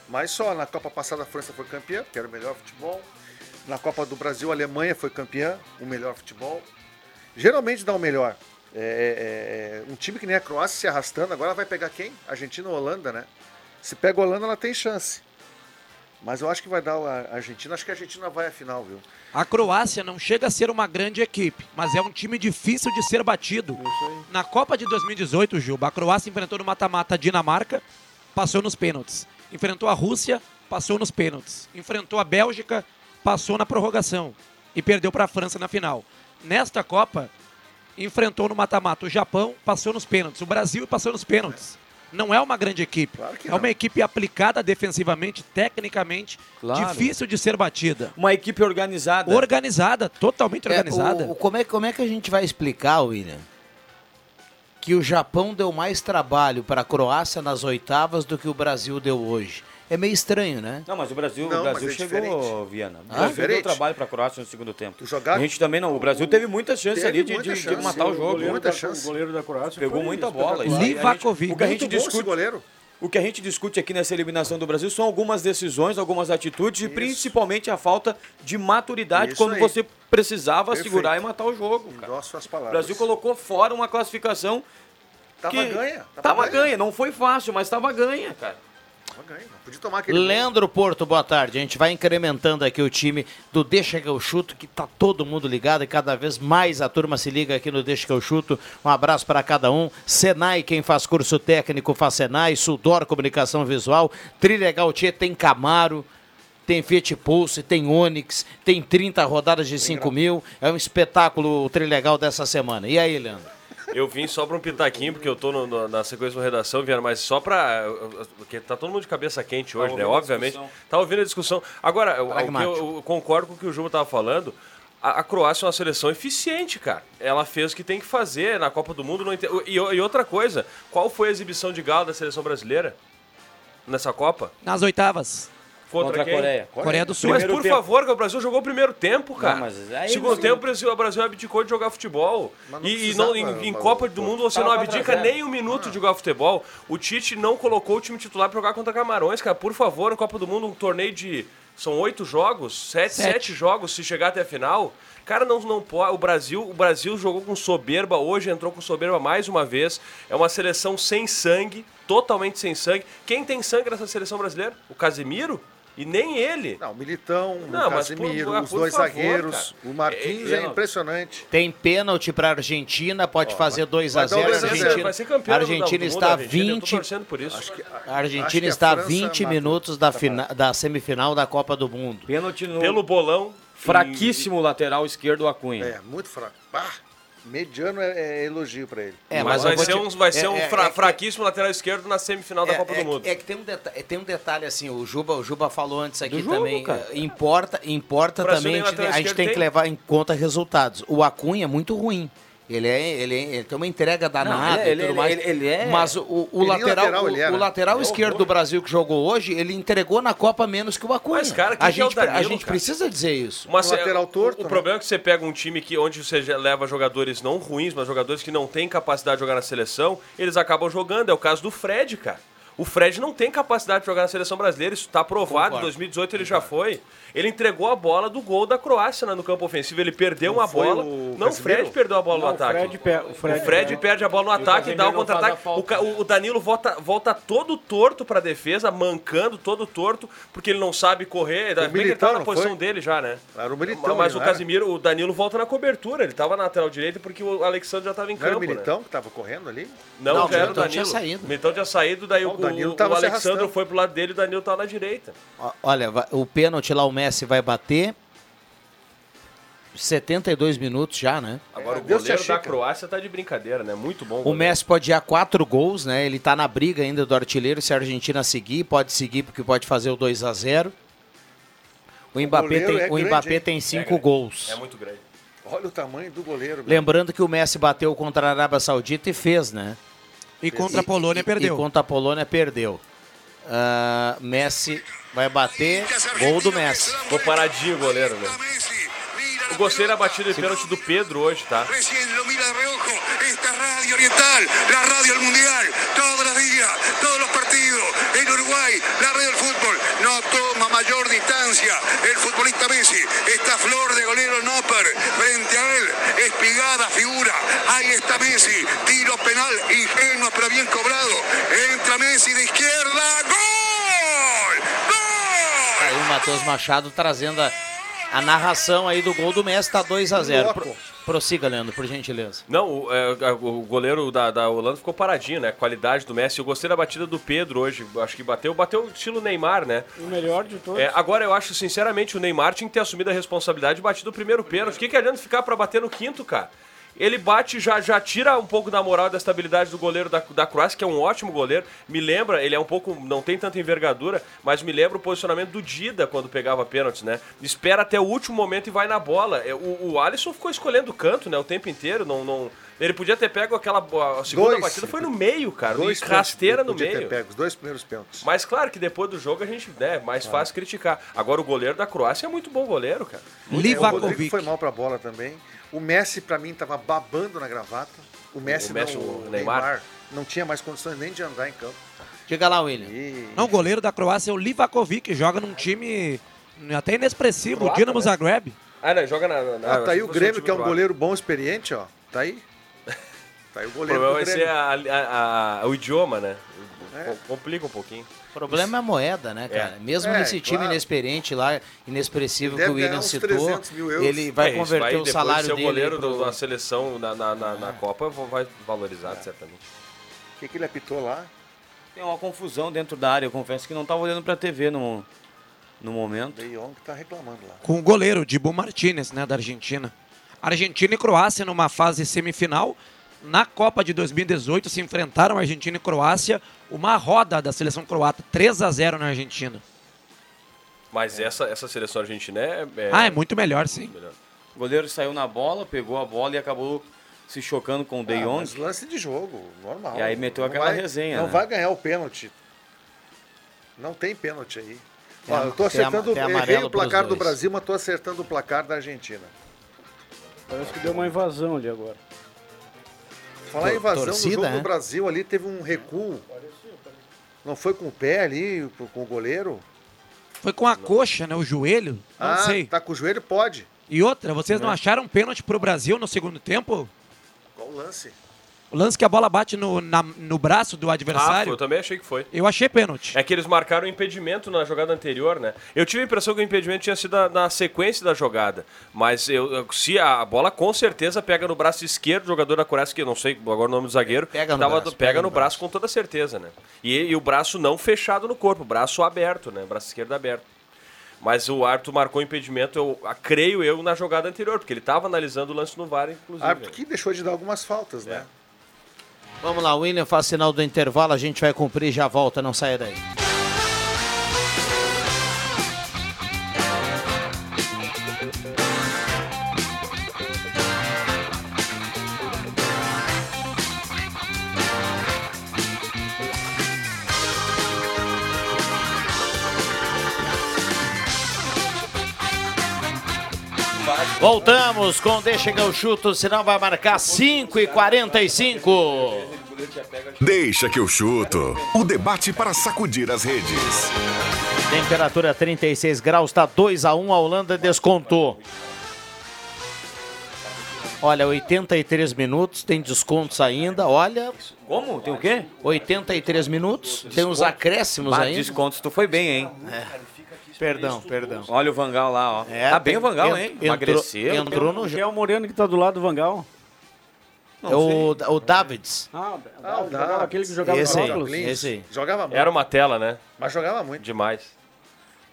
S3: Mas só na Copa passada a França foi campeã, porque era o melhor futebol. Na Copa do Brasil, a Alemanha foi campeã, o melhor futebol. Geralmente dá o melhor. É, é, é, um time que nem a Croácia se arrastando, agora vai pegar quem? Argentina ou Holanda, né? Se pega a Holanda, ela tem chance. Mas eu acho que vai dar a Argentina. Acho que a Argentina vai à final, viu?
S6: A Croácia não chega a ser uma grande equipe, mas é um time difícil de ser batido. Na Copa de 2018, Juba, a Croácia enfrentou no mata-mata a Dinamarca, passou nos pênaltis. Enfrentou a Rússia, passou nos pênaltis. Enfrentou a Bélgica, passou na prorrogação e perdeu para a França na final. Nesta Copa, enfrentou no mata-mata o Japão, passou nos pênaltis. O Brasil passou nos pênaltis. Não é uma grande equipe.
S3: Claro
S6: é
S3: não.
S6: uma equipe aplicada defensivamente, tecnicamente,
S4: Claro.
S6: difícil de ser batida.
S4: Uma equipe organizada.
S6: Organizada, totalmente organizada.
S1: É, o- o- como, é, como é que a gente vai explicar, William, que o Japão deu mais trabalho para a Croácia nas oitavas do que o Brasil deu hoje? É meio estranho, né?
S4: Não, mas o Brasil,
S3: Não,
S4: o Brasil
S3: é
S4: chegou,
S3: diferente.
S4: Viana. O
S1: Ah?
S4: Brasil deu
S3: Diferente.
S4: trabalho pra Croácia no segundo tempo.
S3: Tu jogar-
S4: A gente também não. O Brasil teve muitas chances
S3: Teve
S4: ali de,
S3: muita
S4: de- de
S3: chance.
S4: matar o
S5: O
S4: jogo.
S3: muita
S5: da,
S3: chance.
S5: o goleiro da Croácia
S4: Pegou muita bola. Isso a gente-
S6: Livakovic.
S4: O que a gente discute,
S3: goleiro.
S4: o que a gente discute aqui nessa eliminação do Brasil são algumas decisões, algumas atitudes e principalmente a falta de maturidade
S3: Isso
S4: quando
S3: aí.
S4: você precisava
S3: Perfeito.
S4: segurar e matar o jogo. O
S3: palavras.
S4: Brasil colocou fora uma classificação
S3: Tava
S4: que
S3: ganha.
S4: Tava ganha. Não foi fácil, mas tava ganha, cara.
S3: Ganha. Podia tomar aquele.
S1: Leandro Porto, boa tarde. A gente vai incrementando aqui o time do Deixa que eu chuto, que tá todo mundo ligado e cada vez mais a turma se liga aqui no Deixa que eu chuto. Um abraço para cada um. Senai, quem faz curso técnico faz Senai, Sudor Comunicação Visual, Trilegal Tia tem Camaro. Tem Fiat Pulse, tem Onix, tem 30 rodadas de 5 mil. É um espetáculo o Trilegal dessa semana. E aí, Leandro?
S9: Eu vim só pra um pitaquinho, porque eu tô no- no- na sequência da redação, Viana, mas só pra. Porque tá todo mundo de cabeça quente hoje, né?
S4: ouvindo a
S9: Obviamente. Tá ouvindo a discussão. Agora, o- o que eu, eu concordo com o que o Juba tava falando. A, a Croácia é uma seleção eficiente, cara. Ela fez o que tem que fazer na Copa do Mundo. Não ente- e, e outra coisa, qual foi a exibição de galo da seleção brasileira nessa Copa?
S6: Nas oitavas.
S9: Contra,
S4: Contra a
S9: quem?
S4: Coreia.
S6: Coreia do Sul.
S9: Mas
S4: Primeiro
S9: por
S4: tempo.
S9: favor, que o Brasil jogou o primeiro tempo, cara.
S4: mas aí
S9: Segundo
S4: você-
S9: tempo, o Brasil, abdicou de jogar futebol.
S3: Não
S9: E, e não, em, em
S3: mas-
S9: Copa do Mundo você não
S4: 4 a
S9: abdica
S4: 0.
S9: nem um minuto de jogar futebol. O Tite não colocou o time titular pra jogar contra Camarões, cara. Por favor, em Copa do Mundo, um torneio de. São oito jogos, sete,
S6: Sete.
S9: sete jogos, se chegar até a final. Cara, não, não pode. O Brasil, o Brasil jogou com soberba hoje, entrou com soberba mais uma vez. É uma seleção sem sangue, totalmente sem sangue. Quem tem sangue nessa seleção brasileira? O Casemiro? E nem ele.
S3: Não, o Militão,
S9: Não,
S3: o
S9: mas por-
S3: Casemiro,
S9: ah,
S3: os
S9: por
S3: dois
S9: favor,
S3: zagueiros,
S9: cara.
S3: o Marquinhos
S9: É,
S3: é,
S9: é,
S3: impressionante.
S1: Tem pênalti para a Argentina, pode fazer 2 a
S3: vai dar
S1: 0
S3: um
S1: A
S3: 2 a 0.
S1: Argentina,
S9: Vai ser campeão
S1: a Argentina
S9: mundo,
S1: está
S9: Argentina. Tô
S1: 20
S9: torcendo por isso.
S3: Acho que,
S1: A
S3: acho
S1: Argentina
S3: que a
S1: está a
S3: França
S1: 20
S3: mata.
S1: minutos da, fina- da semifinal da Copa do Mundo.
S4: Pênalti no
S9: Pelo bolão.
S4: fraquíssimo lateral esquerdo, Acunha.
S3: É, muito fraco. Ah, mediano é, é elogio pra ele.
S1: É,
S9: mas vai ser
S1: te-
S9: um, vai ser
S1: é-
S9: um
S1: é-
S9: fra-
S1: é-
S9: fraquíssimo lateral esquerdo na semifinal da
S1: é-
S9: Copa
S1: é
S9: do Mundo.
S1: que- É que tem um, deta- tem um detalhe assim, o Juba, o Juba falou antes aqui
S4: jogo,
S1: também.
S4: cara.
S1: eh, Importa, importa também, a gente, a gente
S9: esquerdo
S1: tem que
S9: tem?
S1: levar em conta resultados. O Acunha é muito ruim. Ele, é, ele, é- ele tem uma entrega danada
S4: ele-
S1: e tudo
S4: ele-
S1: mais.
S4: ele- ele é-
S1: Mas o, o lateral,
S3: lateral ele
S1: o, o lateral
S3: É
S1: esquerdo do Brasil que jogou hoje, ele entregou na Copa menos que o Acunha.
S9: Mas, cara,
S1: a
S9: que é o
S1: gente, a
S9: Danilo,
S1: gente
S9: cara?
S1: precisa dizer isso.
S3: Um
S9: se-
S3: lateral
S9: o-
S3: torto,
S9: O,
S3: né?
S9: problema é que você pega um time que, onde você leva jogadores não ruins, mas jogadores que não têm capacidade de jogar na seleção, eles acabam jogando. É o caso do Fred, cara. O Fred não tem capacidade de jogar na seleção brasileira, isso está provado. Em
S1: Concordo.
S9: 2018 ele já foi. Ele entregou a bola do gol da Croácia né, no campo ofensivo. Ele perdeu
S3: Não
S9: uma bola.
S3: o
S9: Não, o? Fred perdeu a bola
S5: Não,
S9: no
S5: o
S9: ataque.
S5: Fred pe- o Fred-
S9: o Fred perde a bola no ataque e dá o
S4: a
S9: contra-ataque. O, ca- o- o Danilo volta, volta todo torto pra defesa, mancando todo torto, porque ele não sabe correr. Bem que ele
S3: Militão,
S9: tá na posição
S3: foi?
S9: dele já, né?
S3: Era o Militão,
S9: Mas o
S3: era?
S9: Casimiro, o Danilo volta na cobertura. Ele tava na lateral direita porque o Alexandre já tava em
S3: Não era o
S9: campo. né?
S3: Militão que tava correndo ali?
S9: Não,
S1: Não,
S9: já era o
S1: o Militão
S9: Danilo.
S1: tinha saído.
S9: O Militão tinha saído, daí o,
S3: o
S9: o, o Alexandre foi pro lado dele e o Danilo tava na direita.
S1: Olha, o pênalti lá, o Messi vai bater. 72 minutos já, né?
S9: Agora o
S3: Deus te
S9: goleiro da. Croácia tá de brincadeira, né? Muito bom.
S1: O
S9: goleiro.
S1: Messi pode ir a quatro gols, né? Ele tá na briga ainda do artilheiro. Se a Argentina seguir, pode seguir porque pode fazer o 2 a 0 O Mbappé,
S3: goleiro
S1: tem,
S3: é
S1: o
S3: grande,
S1: Mbappé
S3: hein?
S1: tem cinco
S9: grande.
S1: gols.
S9: É muito grande.
S3: Olha o tamanho do goleiro. meu.
S1: Lembrando que o Messi bateu contra a Arábia Saudita e fez, né?
S6: E contra a Polônia
S1: E-
S6: perdeu.
S1: E contra a Polônia perdeu. Ah, Messi vai bater. Gol do Messi.
S9: Ficou paradinho goleiro, né? Eu gostei da batida de pênalti do Pedro hoje, tá?
S10: Recién lo mira de reojo esta Radio Oriental, la radio del Mundial, todos los días, todos los partidos, en Uruguay, la radio del fútbol, no toma mayor distancia el futbolista Messi, esta flor de golero Nopper, frente a él, espigada figura, ahí está Messi, tiro penal, ingenuo pero bien cobrado, entra Messi de izquierda, gol, gol.
S1: Aí o Matheus Machado trazendo a, a narração aí do gol do Messi, tá 2 a 0
S3: Louco.
S1: Pro, prossiga, Leandro, por gentileza.
S9: Não, o, é, o goleiro da, da Holanda ficou paradinho, né? Qualidade do Messi. Eu gostei da batida do Pedro hoje. Acho que bateu, bateu estilo Neymar, né?
S5: O melhor de todos.
S9: É, agora eu acho, sinceramente, o Neymar tinha que ter assumido a responsabilidade de batido o primeiro pênalti. O que, que adianta ficar pra bater no quinto, cara? Ele bate, já, já tira um pouco da moral e da estabilidade do goleiro da, da Croácia, que é um ótimo goleiro. Me lembra, ele é um pouco, não tem tanta envergadura, mas me lembra o posicionamento do Dida quando pegava pênaltis, né? Espera até o último momento e vai na bola. É, O, o Alisson ficou escolhendo o canto, né? O tempo inteiro, não... não ele podia ter pego aquela a segunda
S3: Dois.
S9: batida, foi no meio, cara.
S3: Dois
S9: e rasteira no
S3: podia ter
S9: meio.
S3: pego, os dois primeiros pênaltis.
S9: Mas claro que depois do jogo a gente, né, mais fácil criticar. Agora o goleiro da Croácia é muito bom goleiro, cara.
S3: É, o Rodrigo
S6: Livakovic.
S3: foi mal pra bola também. O Messi, pra mim, tava babando na gravata. O Messi,
S9: O Messi,
S3: não,
S9: o
S3: o
S9: Neymar.
S3: Neymar. não tinha mais condições nem de andar em campo.
S1: Diga lá, William.
S3: E
S6: Não, o goleiro da Croácia é o Livakovic, que joga num time até inexpressivo, o
S9: Croata,
S6: Dinamo
S9: né?
S6: Zagreb.
S9: Ah, não, joga na. na
S3: Ah, tá aí o Grêmio, que é um
S9: croata.
S3: goleiro bom, experiente, ó. Tá aí. *laughs* Tá aí o
S9: O
S3: goleiro
S9: problema
S3: do
S9: vai ser a- a- a- o idioma, né? Com- Complica um pouquinho.
S1: O problema é a moeda, né, cara? Mesmo
S3: É,
S1: nesse time
S3: claro.
S1: inexperiente lá, inexpressivo que o William citou,
S3: 300 mil euros.
S1: ele vai
S9: É,
S1: converter o
S9: depois
S1: salário
S9: de ser
S1: dele
S9: o goleiro
S1: pro-
S9: da seleção na, na, na, na Copa vai valorizar, certamente.
S3: O que, que ele apitou lá?
S4: Tem uma confusão dentro da área. Eu confesso que não estava olhando pra TV no, no momento.
S3: De Jong que tá reclamando lá.
S6: com o goleiro Dibu Martinez, né, da Argentina. Argentina e Croácia numa fase semifinal. Na Copa de 2018 se enfrentaram Argentina e Croácia, uma roda da seleção croata, 3 a 0 na Argentina.
S9: Mas essa, essa seleção argentina é. é-
S6: Ah, é muito melhor, sim.
S9: melhor.
S4: O goleiro saiu na bola, pegou a bola e acabou se chocando com o De
S3: Ah,
S4: Jong.
S3: lance de jogo, normal.
S4: E aí meteu
S3: Não
S4: aquela
S3: vai-
S4: resenha,
S3: Não
S4: né?
S3: vai ganhar o pênalti. Não tem pênalti aí.
S1: Tem
S3: Ó, eu tô acertando.
S1: tem
S3: errei o placar do. Brasil, mas tô acertando o placar da Argentina.
S5: Parece que deu uma invasão ali agora.
S3: Falar em invasão
S1: torcida,
S3: no jogo
S1: né?
S3: do Brasil ali teve um recuo. Não foi com o pé ali, com o goleiro?
S6: Foi com a coxa, né, o joelho, não
S3: ah,
S6: sei.
S3: tá com o joelho? Pode.
S6: E outra, vocês não acharam pênalti pro Brasil no segundo tempo?
S3: Qual o lance?
S6: O lance que a bola bate no, na- no braço do
S9: Ah, foi,
S6: adversário?
S9: eu também achei que foi.
S6: eu achei pênalti.
S9: É que eles marcaram o impedimento na jogada anterior, né? Eu tive a impressão que o impedimento tinha sido na, na sequência da jogada. Mas eu, se a bola com certeza pega no braço esquerdo do jogador da Coreia, que eu não sei agora o nome do zagueiro.
S1: Pega no
S9: tava-
S1: braço,
S9: pega
S1: pega
S9: no
S1: no
S9: braço com toda certeza, né? E, e o braço não fechado no corpo, o braço aberto, né? Braço esquerdo aberto. Mas o árbitro marcou o impedimento, eu a- creio eu, na jogada anterior, porque ele estava analisando o lance no VAR, inclusive.
S3: Árbitro que deixou de dar algumas faltas, né?
S1: Vamos lá, William faz sinal do intervalo, a gente vai cumprir e já volta, não saia daí. Voltamos com Deixa que eu chuto, senão vai marcar 5 e 45.
S11: Deixa que eu chuto. O debate para sacudir as redes.
S1: Temperatura 36 graus, tá 2 a 1 a Holanda descontou. Olha, 83 minutos, tem descontos ainda. Olha.
S4: Como? Tem o quê?
S1: 83 minutos, tem os acréscimos ainda.
S4: Descontos, tu foi bem, hein?
S1: Perdão, perdão.
S4: Olha o Vangal lá, ó.
S1: É,
S4: tá bem
S1: tem-
S4: o Vangal,
S1: entrou-
S4: hein? Emagreceu.
S1: entrou no
S5: Quem é o Moreno que tá do lado do Vangal?
S1: É o, o Davids.
S5: Ah,
S3: Ah, o Davids.
S5: aquele que jogava
S1: Esse
S5: no
S1: aí,
S5: óculos.
S1: esse aí.
S3: Jogava muito.
S9: Era uma tela, né?
S3: Mas jogava muito.
S9: Demais.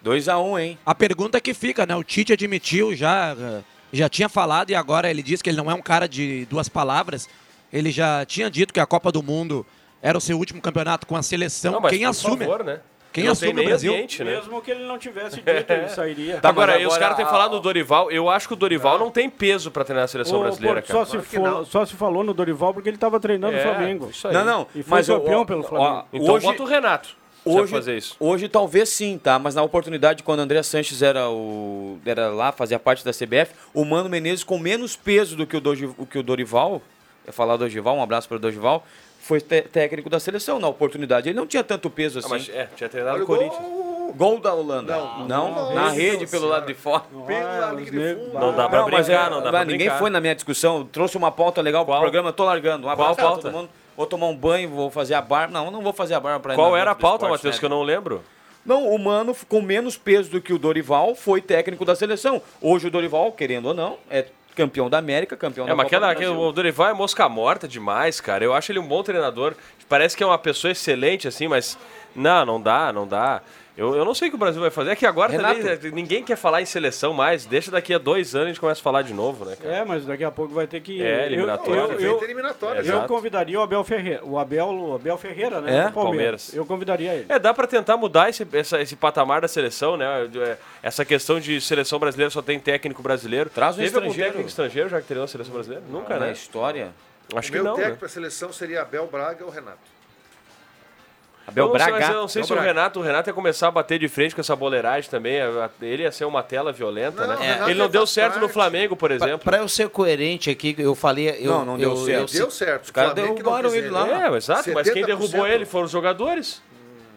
S4: 2x1, hein?
S6: A pergunta que fica, né? O Tite admitiu já, eh, já tinha falado e agora ele diz que ele não é um cara de duas palavras. Ele já tinha dito que a Copa do Mundo era o seu último campeonato com a seleção.
S9: Não, mas
S6: Quem
S9: por
S6: assume?
S9: favor, né?
S6: Quem
S9: Não
S6: assume o Brasil?
S9: ambiente, né?
S5: Mesmo que ele não tivesse dito, ele *laughs* sairia.
S9: Tá, agora, aí os
S4: agora
S9: caras têm
S4: a-
S9: falado do Dorival. Eu acho que o Dorival não, tem peso pra treinar a seleção
S5: Ô,
S9: brasileira, cara.
S5: só, se for- só se falou no Dorival porque ele estava treinando
S9: É,
S5: o Flamengo.
S9: isso aí.
S4: Não, não.
S5: E foi
S4: mas o-
S5: campeão
S4: ó,
S5: pelo
S4: ó,
S5: Flamengo.
S9: Então
S4: hoje,
S9: bota o Renato.
S4: hoje,
S9: fazer isso.
S4: hoje talvez sim, tá? Mas na oportunidade, quando o André Sanches era, o, era lá, fazia parte da CBF, o Mano Menezes, com menos peso do que o, Dogi- o que o Dorival, ia falar do Dorival, um abraço para o Dorival, foi técnico da seleção. Na oportunidade, ele não tinha tanto peso
S9: Ah,
S4: assim.
S9: mas, é, tinha treinado
S3: Olha
S9: o Corinthians.
S3: gol.
S4: Gol da Holanda.
S3: Não,
S4: Não,
S3: não,
S4: na
S3: não,
S4: rede
S3: não,
S4: pelo
S3: senhora.
S4: lado de fora.
S5: Ah,
S3: de.
S9: Não dá pra brincar,
S4: é-
S9: não dá
S4: mas
S9: pra
S4: Ninguém
S9: brincar.
S4: foi na minha discussão. Trouxe uma pauta legal pro
S9: Qual?
S4: programa, eu tô largando. Um abraço pra
S9: pauta?
S4: todo mundo. Vou tomar um banho, vou fazer a barba. Não, não vou fazer a barba pra
S9: Qual era a pauta,
S4: Esporte,
S9: Matheus,
S4: né?
S9: que eu não lembro?
S4: Não, o Mano, com menos peso do que o Dorival, foi técnico da seleção. Hoje o Dorival, querendo ou não, é campeão da América, campeão
S9: É,
S4: da
S9: mas
S4: Copa
S9: aquela,
S4: do
S9: o Dorival é mosca morta demais, cara. Eu acho ele um bom treinador. Parece que é uma pessoa excelente, assim, mas. Não, não dá, não dá. Eu, eu não sei o que o Brasil vai fazer. É que agora
S4: Renato.
S9: também é, ninguém quer falar em seleção mais. Deixa daqui a dois anos a gente começa a falar de novo, né, cara?
S5: É, mas daqui a pouco vai ter que.
S9: É,
S5: eu,
S9: eliminatória.
S5: eu, eu,
S3: Feita eliminatória.
S5: Eu convidaria o Abel Ferreira. O Abel, o Abel Ferreira, né?
S4: É?
S5: Palmeiras.
S9: Palmeiras.
S5: Eu convidaria ele.
S9: É, dá pra tentar mudar esse, essa- esse patamar da seleção, né? É, Essa questão de seleção brasileira só tem técnico brasileiro.
S4: Traz um
S9: Teve algum
S4: estrangeiro.
S9: técnico estrangeiro já que treinou a seleção brasileira? Nunca,
S4: Na
S9: né?
S4: história.
S9: Acho
S3: O
S9: que
S3: meu
S9: não,
S3: técnico
S9: né?
S3: para a seleção seria Abel Braga ou Renato.
S4: Abel
S9: não
S4: Braga.
S9: não sei
S4: Abel
S9: se o
S4: Braga.
S9: Renato, o Renato ia começar a bater de frente com essa boleiragem também. Ele ia ser uma tela violenta,
S3: Não,
S9: né?
S3: o Renato
S9: Ele não
S3: é
S9: deu certo no
S3: parte.
S9: Flamengo, por exemplo.
S1: Para eu ser coerente aqui, eu falei. Eu,
S4: Não, não deu
S1: eu-
S4: certo.
S1: eu-
S3: Deu certo.
S4: Os caras derrubaram ele lá.
S9: É, exato, mas quem
S3: 70%.
S9: derrubou ele foram os jogadores.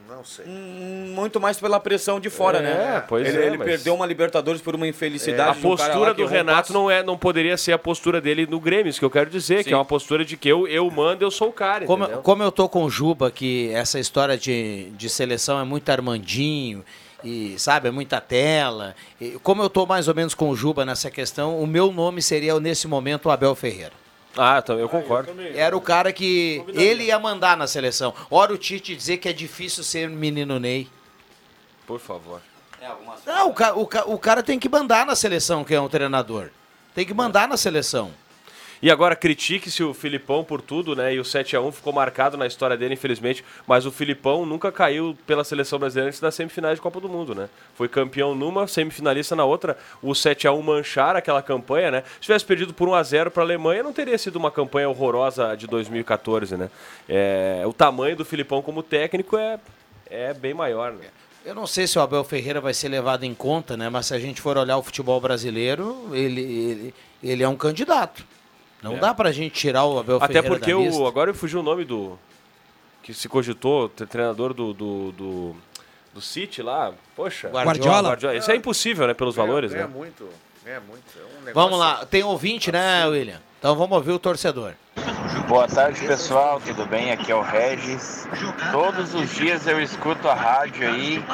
S3: Não sei.
S4: Hum, Muito mais pela pressão de fora,
S9: É,
S4: né?
S9: pois
S4: ele
S9: é,
S4: ele
S9: mas-
S4: perdeu uma Libertadores por uma infelicidade.
S9: A
S4: de um cara
S9: postura
S4: que
S9: do
S4: um
S9: Renato não, é, não poderia ser a postura dele no Grêmio, isso que eu quero dizer, que
S4: Sim.
S9: é uma postura de que eu, eu mando, eu sou o cara,
S1: Como,
S9: entendeu?
S1: como eu tô com o Juba, que essa história de, de seleção é muito Armandinho, e sabe, é muita tela. E como eu tô mais ou menos com o Juba nessa questão, o meu nome seria nesse momento o Abel Ferreira.
S9: Ah, eu concordo.
S1: Era o cara que ele ia mandar na seleção. Ora o Tite dizer que é difícil ser menino Ney.
S9: Por favor.
S1: Não, o, ca- o ca- o cara tem que mandar na seleção, que é um treinador. Tem que mandar na seleção.
S9: E agora critique-se o Filipão por tudo, né? E o 7x1 ficou marcado na história dele, infelizmente. Mas o Filipão nunca caiu pela seleção brasileira antes das semifinais de Copa do Mundo, né? Foi campeão numa, semifinalista na outra. O 7x1 manchar aquela campanha, né? Se tivesse perdido por 1x0 para a Alemanha, não teria sido uma campanha horrorosa de 2014, né? É, o tamanho do Filipão como técnico é, é bem maior, né?
S1: Eu não sei se o Abel Ferreira vai ser levado em conta, né? Mas se a gente for olhar o futebol brasileiro, ele, ele, ele é um candidato. Não
S9: É.
S1: dá pra gente tirar o Abel
S9: Até
S1: Ferreira
S9: porque
S1: da lista.
S9: o, agora fugiu o nome do. Que se cogitou, tre- treinador do. do, do, do City lá. Poxa.
S6: Guardiola.
S9: Isso é impossível, né? Pelos valores,
S3: ganha
S9: né?
S3: muito, ganha muito. É um negócio-
S1: Vamos lá, tem ouvinte, né, William? Então vamos ouvir o torcedor.
S12: Boa tarde, pessoal. Tudo bem? Aqui é o Regis. Todos os dias eu escuto a rádio aí.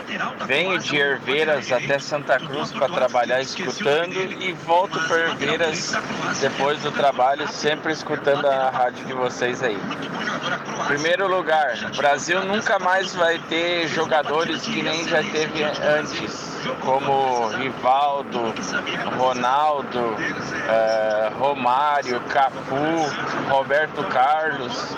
S12: Venho de Herveiras até Santa Cruz para trabalhar escutando e volto para Herveiras depois do trabalho, sempre escutando a rádio de vocês aí. Primeiro lugar, o Brasil nunca mais vai ter jogadores que nem já teve antes, como Rivaldo, Ronaldo, eh, Romário, Cafu, Roberto Carlos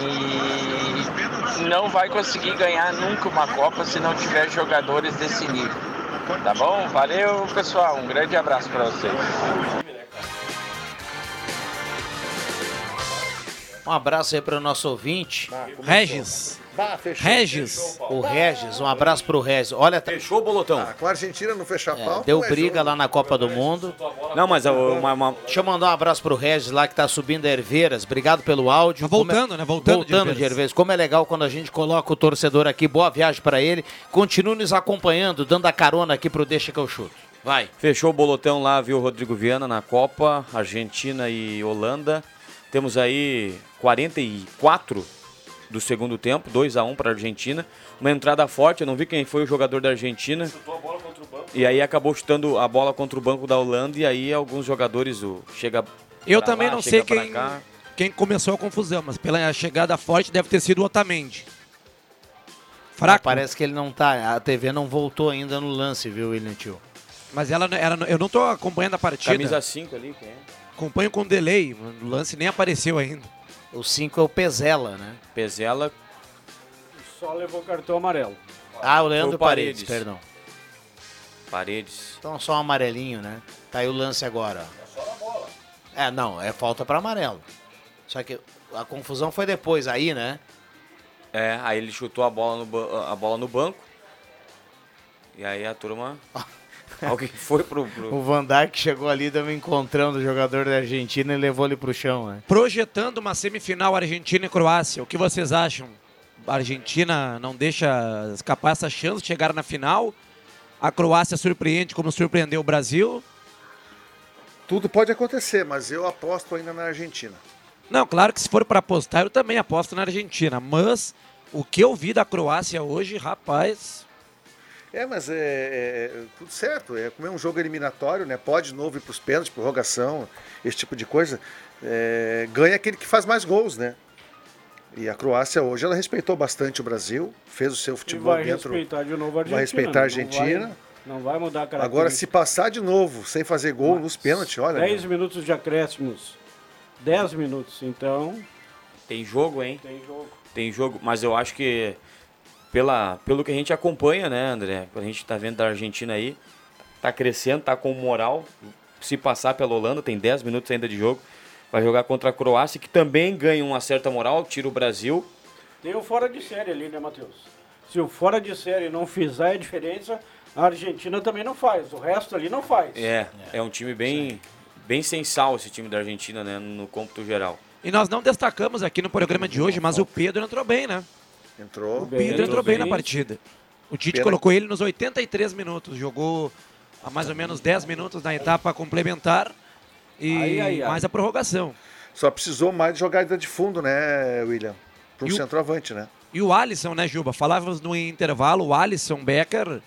S12: e não vai conseguir ganhar nunca uma Copa se não tiver jogadores desse nível. Tá bom? Valeu, pessoal. Um grande abraço para vocês.
S1: Um abraço aí para o nosso ouvinte.
S6: Regis.
S3: Bah, fechou.
S6: Regis.
S1: O Regis, um abraço pro Regis. Olha, tá-
S4: Fechou o bolotão.
S3: Ah, com a Argentina não fechar
S1: é,
S3: pau.
S1: deu
S3: é
S1: briga
S3: jogo.
S1: lá na Copa do Mundo.
S4: Não, mas uma, uma-
S1: Deixa eu mandar um abraço pro Regis lá que tá subindo a Herveiras. Obrigado pelo áudio.
S6: Tá voltando,
S1: Como é-
S6: né? Voltando de
S1: Voltando de
S6: Herveiras.
S1: Herveiras. Como é legal quando a gente coloca o torcedor aqui. Boa viagem pra ele. Continue nos acompanhando, dando a carona aqui pro Deixa que eu chuto. Vai.
S4: Fechou o bolotão lá, viu, Rodrigo Viana na Copa, Argentina e Holanda. Temos aí 44 do segundo tempo, 2 a 1 para a Argentina. Uma entrada forte, eu não vi quem foi o jogador da Argentina. E aí acabou chutando a bola contra o banco da Holanda e aí alguns jogadores o chega
S6: Eu também
S4: lá,
S6: não sei quem,
S4: cá.
S6: quem começou a confusão, mas pela chegada forte deve ter sido o Otamendi. Fraco.
S1: Parece que ele não tá. A TV não voltou ainda no lance, viu, William Tio?
S6: Mas ela, ela, eu não tô acompanhando a partida.
S4: Camisa 5 ali, quem é?
S6: Acompanho com delay. O lance nem apareceu ainda.
S1: O 5 é o Pezela, né?
S4: Pezela.
S5: Só levou cartão amarelo.
S1: Ah, o Leandro Paredes.
S4: Paredes.
S1: perdão.
S4: Paredes.
S1: Então só um amarelinho, né? Tá aí o lance agora. ó. É, não, é falta pra amarelo. Só que a confusão foi depois aí, né?
S4: É, aí ele chutou a bola no, a bola no banco. E aí a turma. *laughs* Alguém foi pro. pro-
S1: O Van Dijk chegou ali, deu um encontrão do jogador da Argentina e levou ele pro chão, né?
S6: Projetando uma semifinal Argentina e Croácia, o que vocês acham? A Argentina não deixa escapar essa chance de chegar na final. A Croácia surpreende como surpreendeu o Brasil.
S3: Tudo pode acontecer, mas eu aposto ainda na Argentina.
S6: Não, claro que se for para apostar, eu também aposto na Argentina. Mas o que eu vi da Croácia hoje, rapaz.
S3: É, mas é, é tudo certo. É como é um jogo eliminatório, né? Pode de novo ir para os pênaltis, prorrogação, esse tipo de coisa. É, ganha aquele que faz mais gols, né? E a Croácia hoje ela respeitou bastante o Brasil, fez o seu
S5: E
S3: futebol
S5: vai
S3: dentro.
S5: respeitar de novo a Argentina.
S3: vai respeitar a
S5: né?
S3: Argentina.
S5: Não vai, não vai mudar a característica.
S3: Agora, se passar de novo sem fazer gol nos pênaltis, olha.
S5: 10 minutos de acréscimos. 10 minutos, então.
S4: Tem jogo, hein?
S5: Tem jogo.
S4: Tem jogo, mas eu acho que pela, pelo que a gente acompanha, né, André? A gente tá vendo da Argentina aí, tá crescendo, tá com moral. Se passar pela Holanda, tem 10 minutos ainda de jogo. Vai jogar contra a Croácia, que também ganha uma certa moral, tira o Brasil.
S5: Tem o fora de série ali, né, Matheus? Se o fora de série não fizer a diferença, a Argentina também não faz. O resto ali não faz.
S4: É, é um time bem, bem sensal esse time da Argentina, né, no cômputo geral.
S6: E nós não destacamos aqui no programa de hoje, mas o Pedro entrou bem, né?
S3: Entrou.
S6: O Pedro entrou bem na partida. O Tite
S3: Pena-
S6: colocou ele nos 83 minutos, jogou a mais ou menos 10 minutos na etapa complementar e
S3: Ai, ai, ai.
S6: mais a prorrogação.
S3: Só precisou mais de jogada de fundo, né, William? Para
S6: o-
S3: centroavante, né?
S6: E o Alisson, né, Juba? Falávamos no intervalo, o Alisson Becker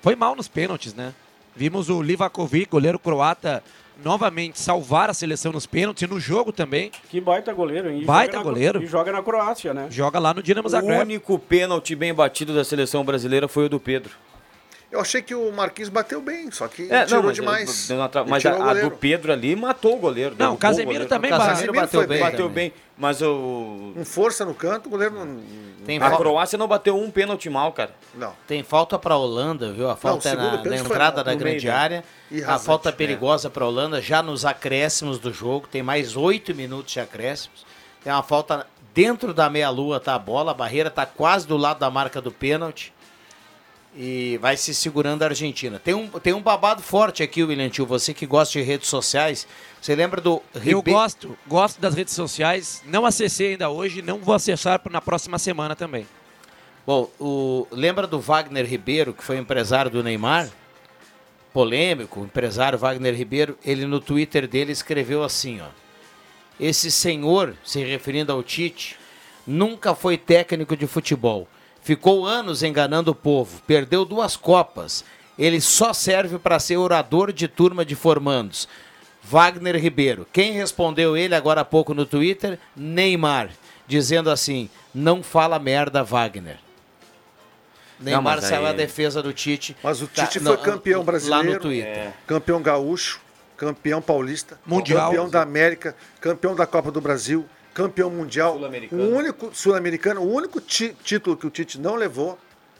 S6: foi mal nos pênaltis, né? Vimos o Livakovic, goleiro croata, novamente salvar a seleção nos pênaltis e no jogo também.
S5: Que baita goleiro, hein? E
S6: Baita
S5: joga na-
S6: goleiro.
S5: E joga na Croácia, né?
S6: Joga lá no Dinamo
S4: O
S6: Zagreb.
S4: único pênalti bem batido da seleção brasileira foi o do Pedro.
S3: Eu achei que o Marquinhos bateu bem, só que
S4: É,
S3: tirou
S4: não, mas,
S3: demais.
S4: mas a, a do. Pedro ali matou o goleiro.
S6: Não,
S4: derrubou
S6: o Casemiro
S4: goleiro.
S6: também
S1: O Casemiro bateu bem.
S4: Bateu
S1: também.
S4: bem, mas o...
S3: Com força no canto, o goleiro não.
S1: Tem
S4: A Croácia não bateu um pênalti mal, cara.
S3: Não.
S1: Tem falta pra Holanda, viu? A falta é
S3: o segundo
S1: na, na entrada da grande
S4: meio, né?
S1: área. A falta perigosa pra Holanda já nos acréscimos do jogo. Tem mais oito minutos de acréscimos. Tem uma falta dentro da meia-lua, tá a bola. A barreira tá quase do lado da marca do pênalti. E vai se segurando a Argentina. Tem um, tem um babado forte aqui, William Tio. Você que gosta de redes sociais. Você lembra do
S6: Eu
S1: Ribe-
S6: gosto, gosto das redes sociais. Não acessei ainda hoje, não vou acessar na próxima semana também.
S1: Bom, o, lembra do Wagner Ribeiro, que foi empresário do Neymar? Polêmico, o empresário Wagner Ribeiro, ele no Twitter dele escreveu assim, ó. Esse senhor, se referindo ao Tite, nunca foi técnico de futebol. Ficou anos enganando o povo, perdeu duas copas. Ele só serve para ser orador de turma de formandos. Wagner Ribeiro. Quem respondeu ele agora há pouco no Twitter? Neymar, dizendo assim: não fala merda, Wagner. Neymar
S4: mas
S1: saiu
S4: aí-
S1: à defesa do Tite.
S3: Mas o
S1: Tá,
S3: Tite
S1: não,
S3: foi campeão
S1: Lá
S3: brasileiro,
S1: no Twitter.
S4: É.
S3: campeão gaúcho, campeão paulista,
S6: Mundial.
S3: campeão da América, campeão da Copa do Brasil, campeão mundial.
S4: Sul-americano.
S3: O único sul-americano, o único ti- título que o Tite não levou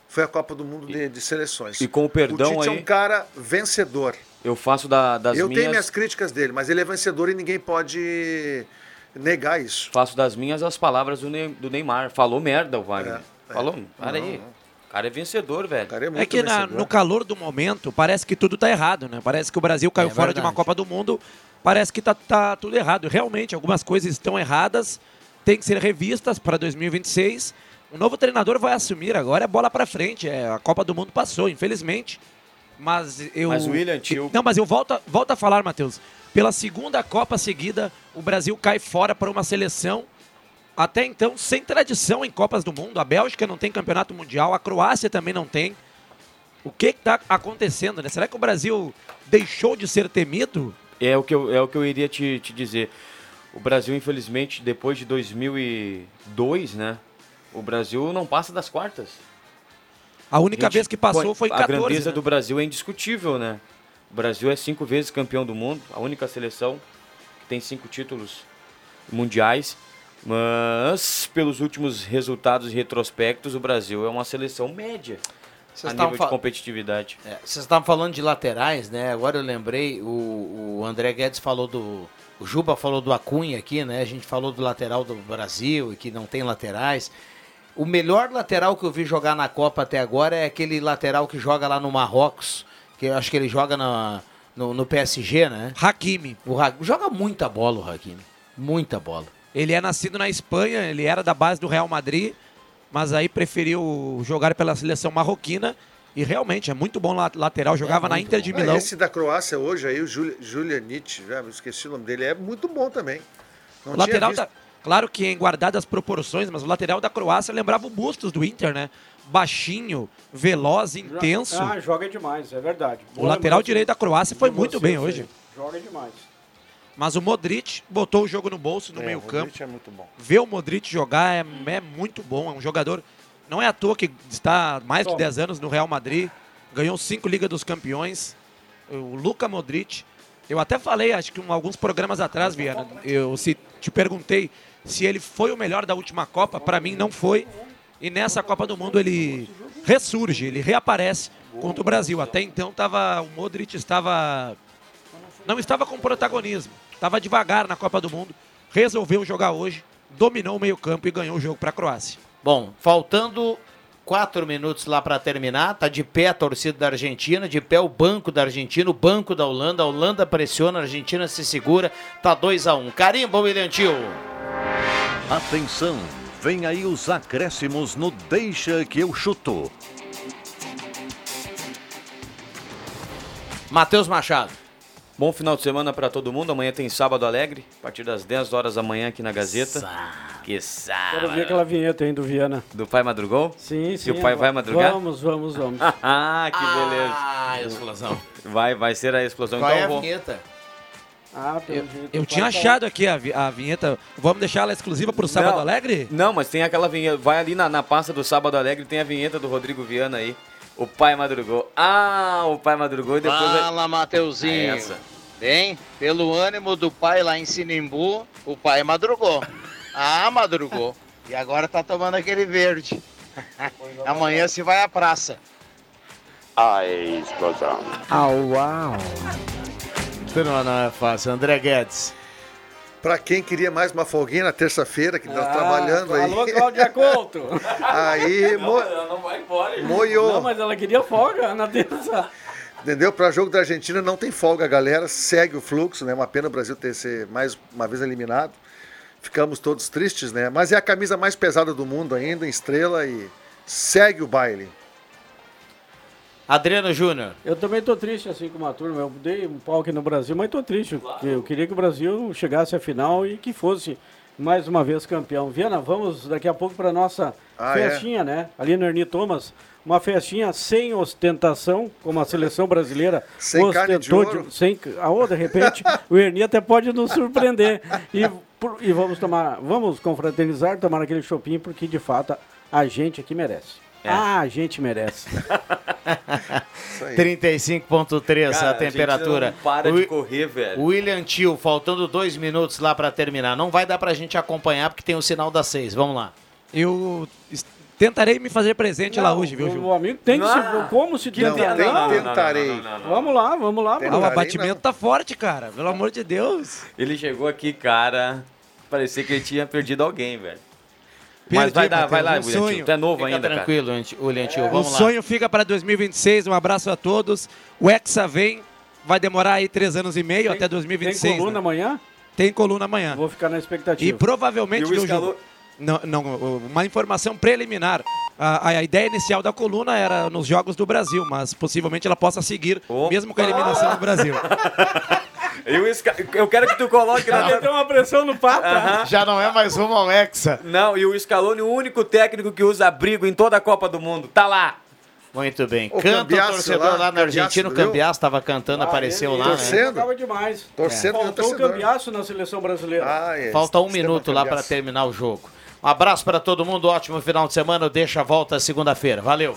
S3: foi a Copa do Mundo de, de seleções.
S4: E com o perdão
S3: o Tite é
S4: aí-
S3: um cara vencedor.
S4: Eu faço da- das
S3: Eu
S4: minhas...
S3: tenho minhas críticas dele, mas ele é vencedor e ninguém pode negar isso.
S4: Faço das minhas as palavras do, Ney- do Neymar. Falou merda o Wagner. Falou, para aí. O cara é vencedor, velho.
S6: É que na- no calor do momento, parece que tudo tá errado, né? Parece que o Brasil caiu
S4: É
S6: fora de uma. Copa do Mundo, parece que tá, tá tudo errado. Realmente, algumas coisas estão erradas, tem que ser revistas para 2026. O novo treinador vai assumir agora, é bola para frente. É, a Copa do Mundo passou, infelizmente. Mas eu.
S4: Mas o William Tio-
S6: Não, mas eu volto, volto a falar, Matheus. Pela segunda Copa seguida, o Brasil cai fora para uma seleção até então sem tradição em Copas do Mundo. A Bélgica não tem campeonato mundial, a Croácia também não tem. O que está acontecendo, né? Será que o Brasil deixou de ser temido?
S4: É o que eu, é o que eu iria te, te dizer. O Brasil, infelizmente, depois de 2002, né? O Brasil não passa das quartas.
S6: A única
S4: Gente,
S6: vez que passou foi em
S4: A
S6: 14,
S4: grandeza
S6: né?
S4: do Brasil é indiscutível, né? O Brasil é cinco vezes campeão do mundo, a única seleção que tem cinco títulos mundiais. Mas, pelos últimos resultados retrospectos, o Brasil é uma seleção média
S1: Vocês
S4: a nível de competitividade.
S1: É, Vocês estavam falando de laterais, né? Agora eu lembrei, o, o André Guedes falou do. O Juba falou do Acunha aqui, né? A gente falou do lateral do Brasil e que não tem laterais. O melhor lateral que eu vi jogar na Copa até agora é aquele lateral que joga lá no Marrocos, que eu acho que ele joga na, no, no PSG, né?
S6: Hakimi.
S1: O Ha- joga muita bola o Hakimi. Muita bola.
S6: Ele é nascido na Espanha, ele era da base do Real Madrid, mas aí preferiu jogar pela seleção marroquina e realmente é muito bom la- lateral, jogava na Inter de
S3: Ah,
S6: Milão.
S3: esse da Croácia hoje aí, o Juli- Julianic, já me esqueci o nome dele, é muito bom também. Não
S6: O lateral,
S3: visto.
S6: da, claro que em guardadas proporções, mas o lateral da Croácia lembrava o Bustos do Inter, né? Baixinho, veloz, intenso.
S5: Ah, joga demais, é verdade.
S6: O lateral direito da Croácia foi
S5: de
S6: muito bem hoje.
S5: Joga demais.
S6: Mas o Modric botou o jogo no bolso, no
S3: É,
S6: meio
S3: o é muito bom.
S6: Ver o Modric jogar é, é muito bom. É um jogador. Não é à toa que está há mais de
S5: Toma.
S6: 10 anos no Real Madrid. Ganhou cinco Ligas dos Campeões. O Luka Modric. Eu até falei, acho que em alguns programas atrás, Viana, eu se, te perguntei se ele foi o melhor da última Copa. Para mim, não foi. E nessa Copa do Mundo ele ressurge, ele reaparece contra o Brasil. Até então tava, o Modric estava não estava com protagonismo. Estava devagar na Copa do Mundo. Resolveu jogar hoje, dominou o meio-campo e ganhou o jogo para a Croácia.
S1: Bom, faltando quatro minutos lá para terminar, tá de pé a torcida da Argentina, de pé o banco da Argentina, o banco da Holanda, a Holanda pressiona, a Argentina se segura, tá 2 a 1 um. Carimba, William Tio.
S13: Atenção, vem aí os acréscimos no Deixa que eu chuto.
S1: Matheus Machado.
S4: Bom final de semana para todo mundo. Amanhã tem Sábado Alegre, a partir das 10 horas da manhã aqui na Gazeta. Que
S5: Quero
S4: sábado.
S5: ver aquela vinheta aí do Viana.
S4: Do Pai Madrugou?
S5: Sim, sim.
S4: E o pai vai madrugar?
S5: Vamos, vamos, vamos. *laughs*
S4: ah, que beleza.
S1: Ah, explosão.
S4: Vai, vai ser a explosão.
S1: Qual
S4: então
S1: é a
S4: eu vou.
S1: vinheta?
S5: Ah, pelo jeito.
S6: Eu
S5: o
S6: tinha achado aqui a, vi- a vinheta. Vamos deixar ela exclusiva para o Sábado
S4: Não.
S6: Alegre?
S4: Não, mas tem aquela vinheta. Vai ali na, na pasta do Sábado Alegre, tem a vinheta do Rodrigo Viana aí. O pai madrugou. Ah, o pai madrugou e depois.
S14: Fala, Mateuzinho.
S4: É essa.
S14: Bem, pelo ânimo do pai lá em Sinimbu, o pai madrugou. *laughs* Ah, madrugou. E agora tá tomando aquele verde. Amanhã se vai à praça.
S2: A explosão.
S1: Ah, uau. Não, não é fácil. André Guedes.
S3: Pra quem queria mais uma folguinha na terça-feira, que tá
S5: Ah,
S3: trabalhando aí.
S5: Alô, Cláudia Couto. *laughs*
S3: Aí, mo...
S4: não vai embora.
S3: moiou.
S5: Não, mas ela queria folga na terça.
S3: Entendeu? Para jogo da Argentina não tem folga, galera. Segue o fluxo, né? Uma pena o Brasil ter ser mais uma vez eliminado. Ficamos todos tristes, né? Mas é a camisa mais pesada do mundo ainda, estrela e segue o baile.
S1: Adriano Júnior.
S5: Eu também tô triste assim com uma turma. Eu dei um pau aqui no Brasil, mas tô triste. porque Eu queria que o Brasil chegasse à final e que fosse mais uma vez campeão. Viana, vamos daqui a pouco para nossa
S3: Ah, é?
S5: festinha, né? Ali no Ernie Thomas. Uma festinha sem ostentação, como a seleção brasileira
S3: Sem carne de
S5: ostentou
S3: ouro.
S5: sem, ah, ou de repente o Ernie até pode nos surpreender. E, por- e vamos tomar, vamos confraternizar, tomar aquele chopinho, porque de fato a gente aqui merece.
S1: É.
S5: Ah, a gente merece.
S1: 35.3
S4: Cara,
S1: a temperatura.
S4: gente não para
S1: O
S4: de correr, velho.
S1: William Tio, faltando dois minutos lá para terminar. Não vai dar pra gente acompanhar porque tem o sinal das seis. Vamos lá.
S6: Eu tentarei me fazer presente lá hoje, viu,
S5: o amigo tem que
S1: Não.
S5: se. Como se tentar?
S1: tem-
S5: Não,
S3: tentarei.
S5: Vamos lá, vamos lá.
S6: Ah, o.
S3: Tentarei,
S6: abatimento tá forte, cara. Pelo amor de Deus.
S4: Ele chegou aqui, cara. Parecia que ele tinha perdido alguém, velho.
S6: Perdi,
S4: Mas vai dar, vai lá,
S6: um
S4: William
S6: sonho.
S4: Tu é novo
S1: Fica
S4: ainda, cara.
S1: tranquilo, William Tio.
S6: O
S1: Vamos lá.
S6: sonho fica para 2026. Um abraço a todos. O Hexa vem. Vai demorar aí três anos e meio até 2026.
S5: Tem coluna
S6: né?
S5: amanhã?
S6: Tem coluna amanhã.
S5: Vou ficar na expectativa.
S6: E provavelmente
S5: E o
S6: no
S5: escalou-
S6: jogo- Não, não, uma informação preliminar. A, a ideia inicial da coluna era nos Jogos do Brasil, mas possivelmente ela possa seguir, mesmo com a eliminação do Brasil. *laughs*
S4: E esca- Eu quero que tu coloque lá.
S5: Já meteu uma pressão no papo.
S4: Aham.
S1: Já não é mais rumo ao Hexa.
S4: Não, e o Scaloni, o único técnico que usa abrigo em toda a Copa do Mundo. Tá lá.
S1: Muito bem.
S3: O
S1: Canta o torcedor
S3: lá,
S1: lá, na Argentina. O
S3: viu?
S1: Cambiasso estava cantando, apareceu lá, né?
S5: Jogava demais.
S3: Torcendo
S5: É. Faltou o cambiaço na seleção brasileira.
S3: Ah, é.
S1: Falta um
S3: Sistema
S1: minuto lá para terminar o jogo. Um abraço para todo mundo, ótimo final de semana. Deixa a volta segunda-feira. Valeu.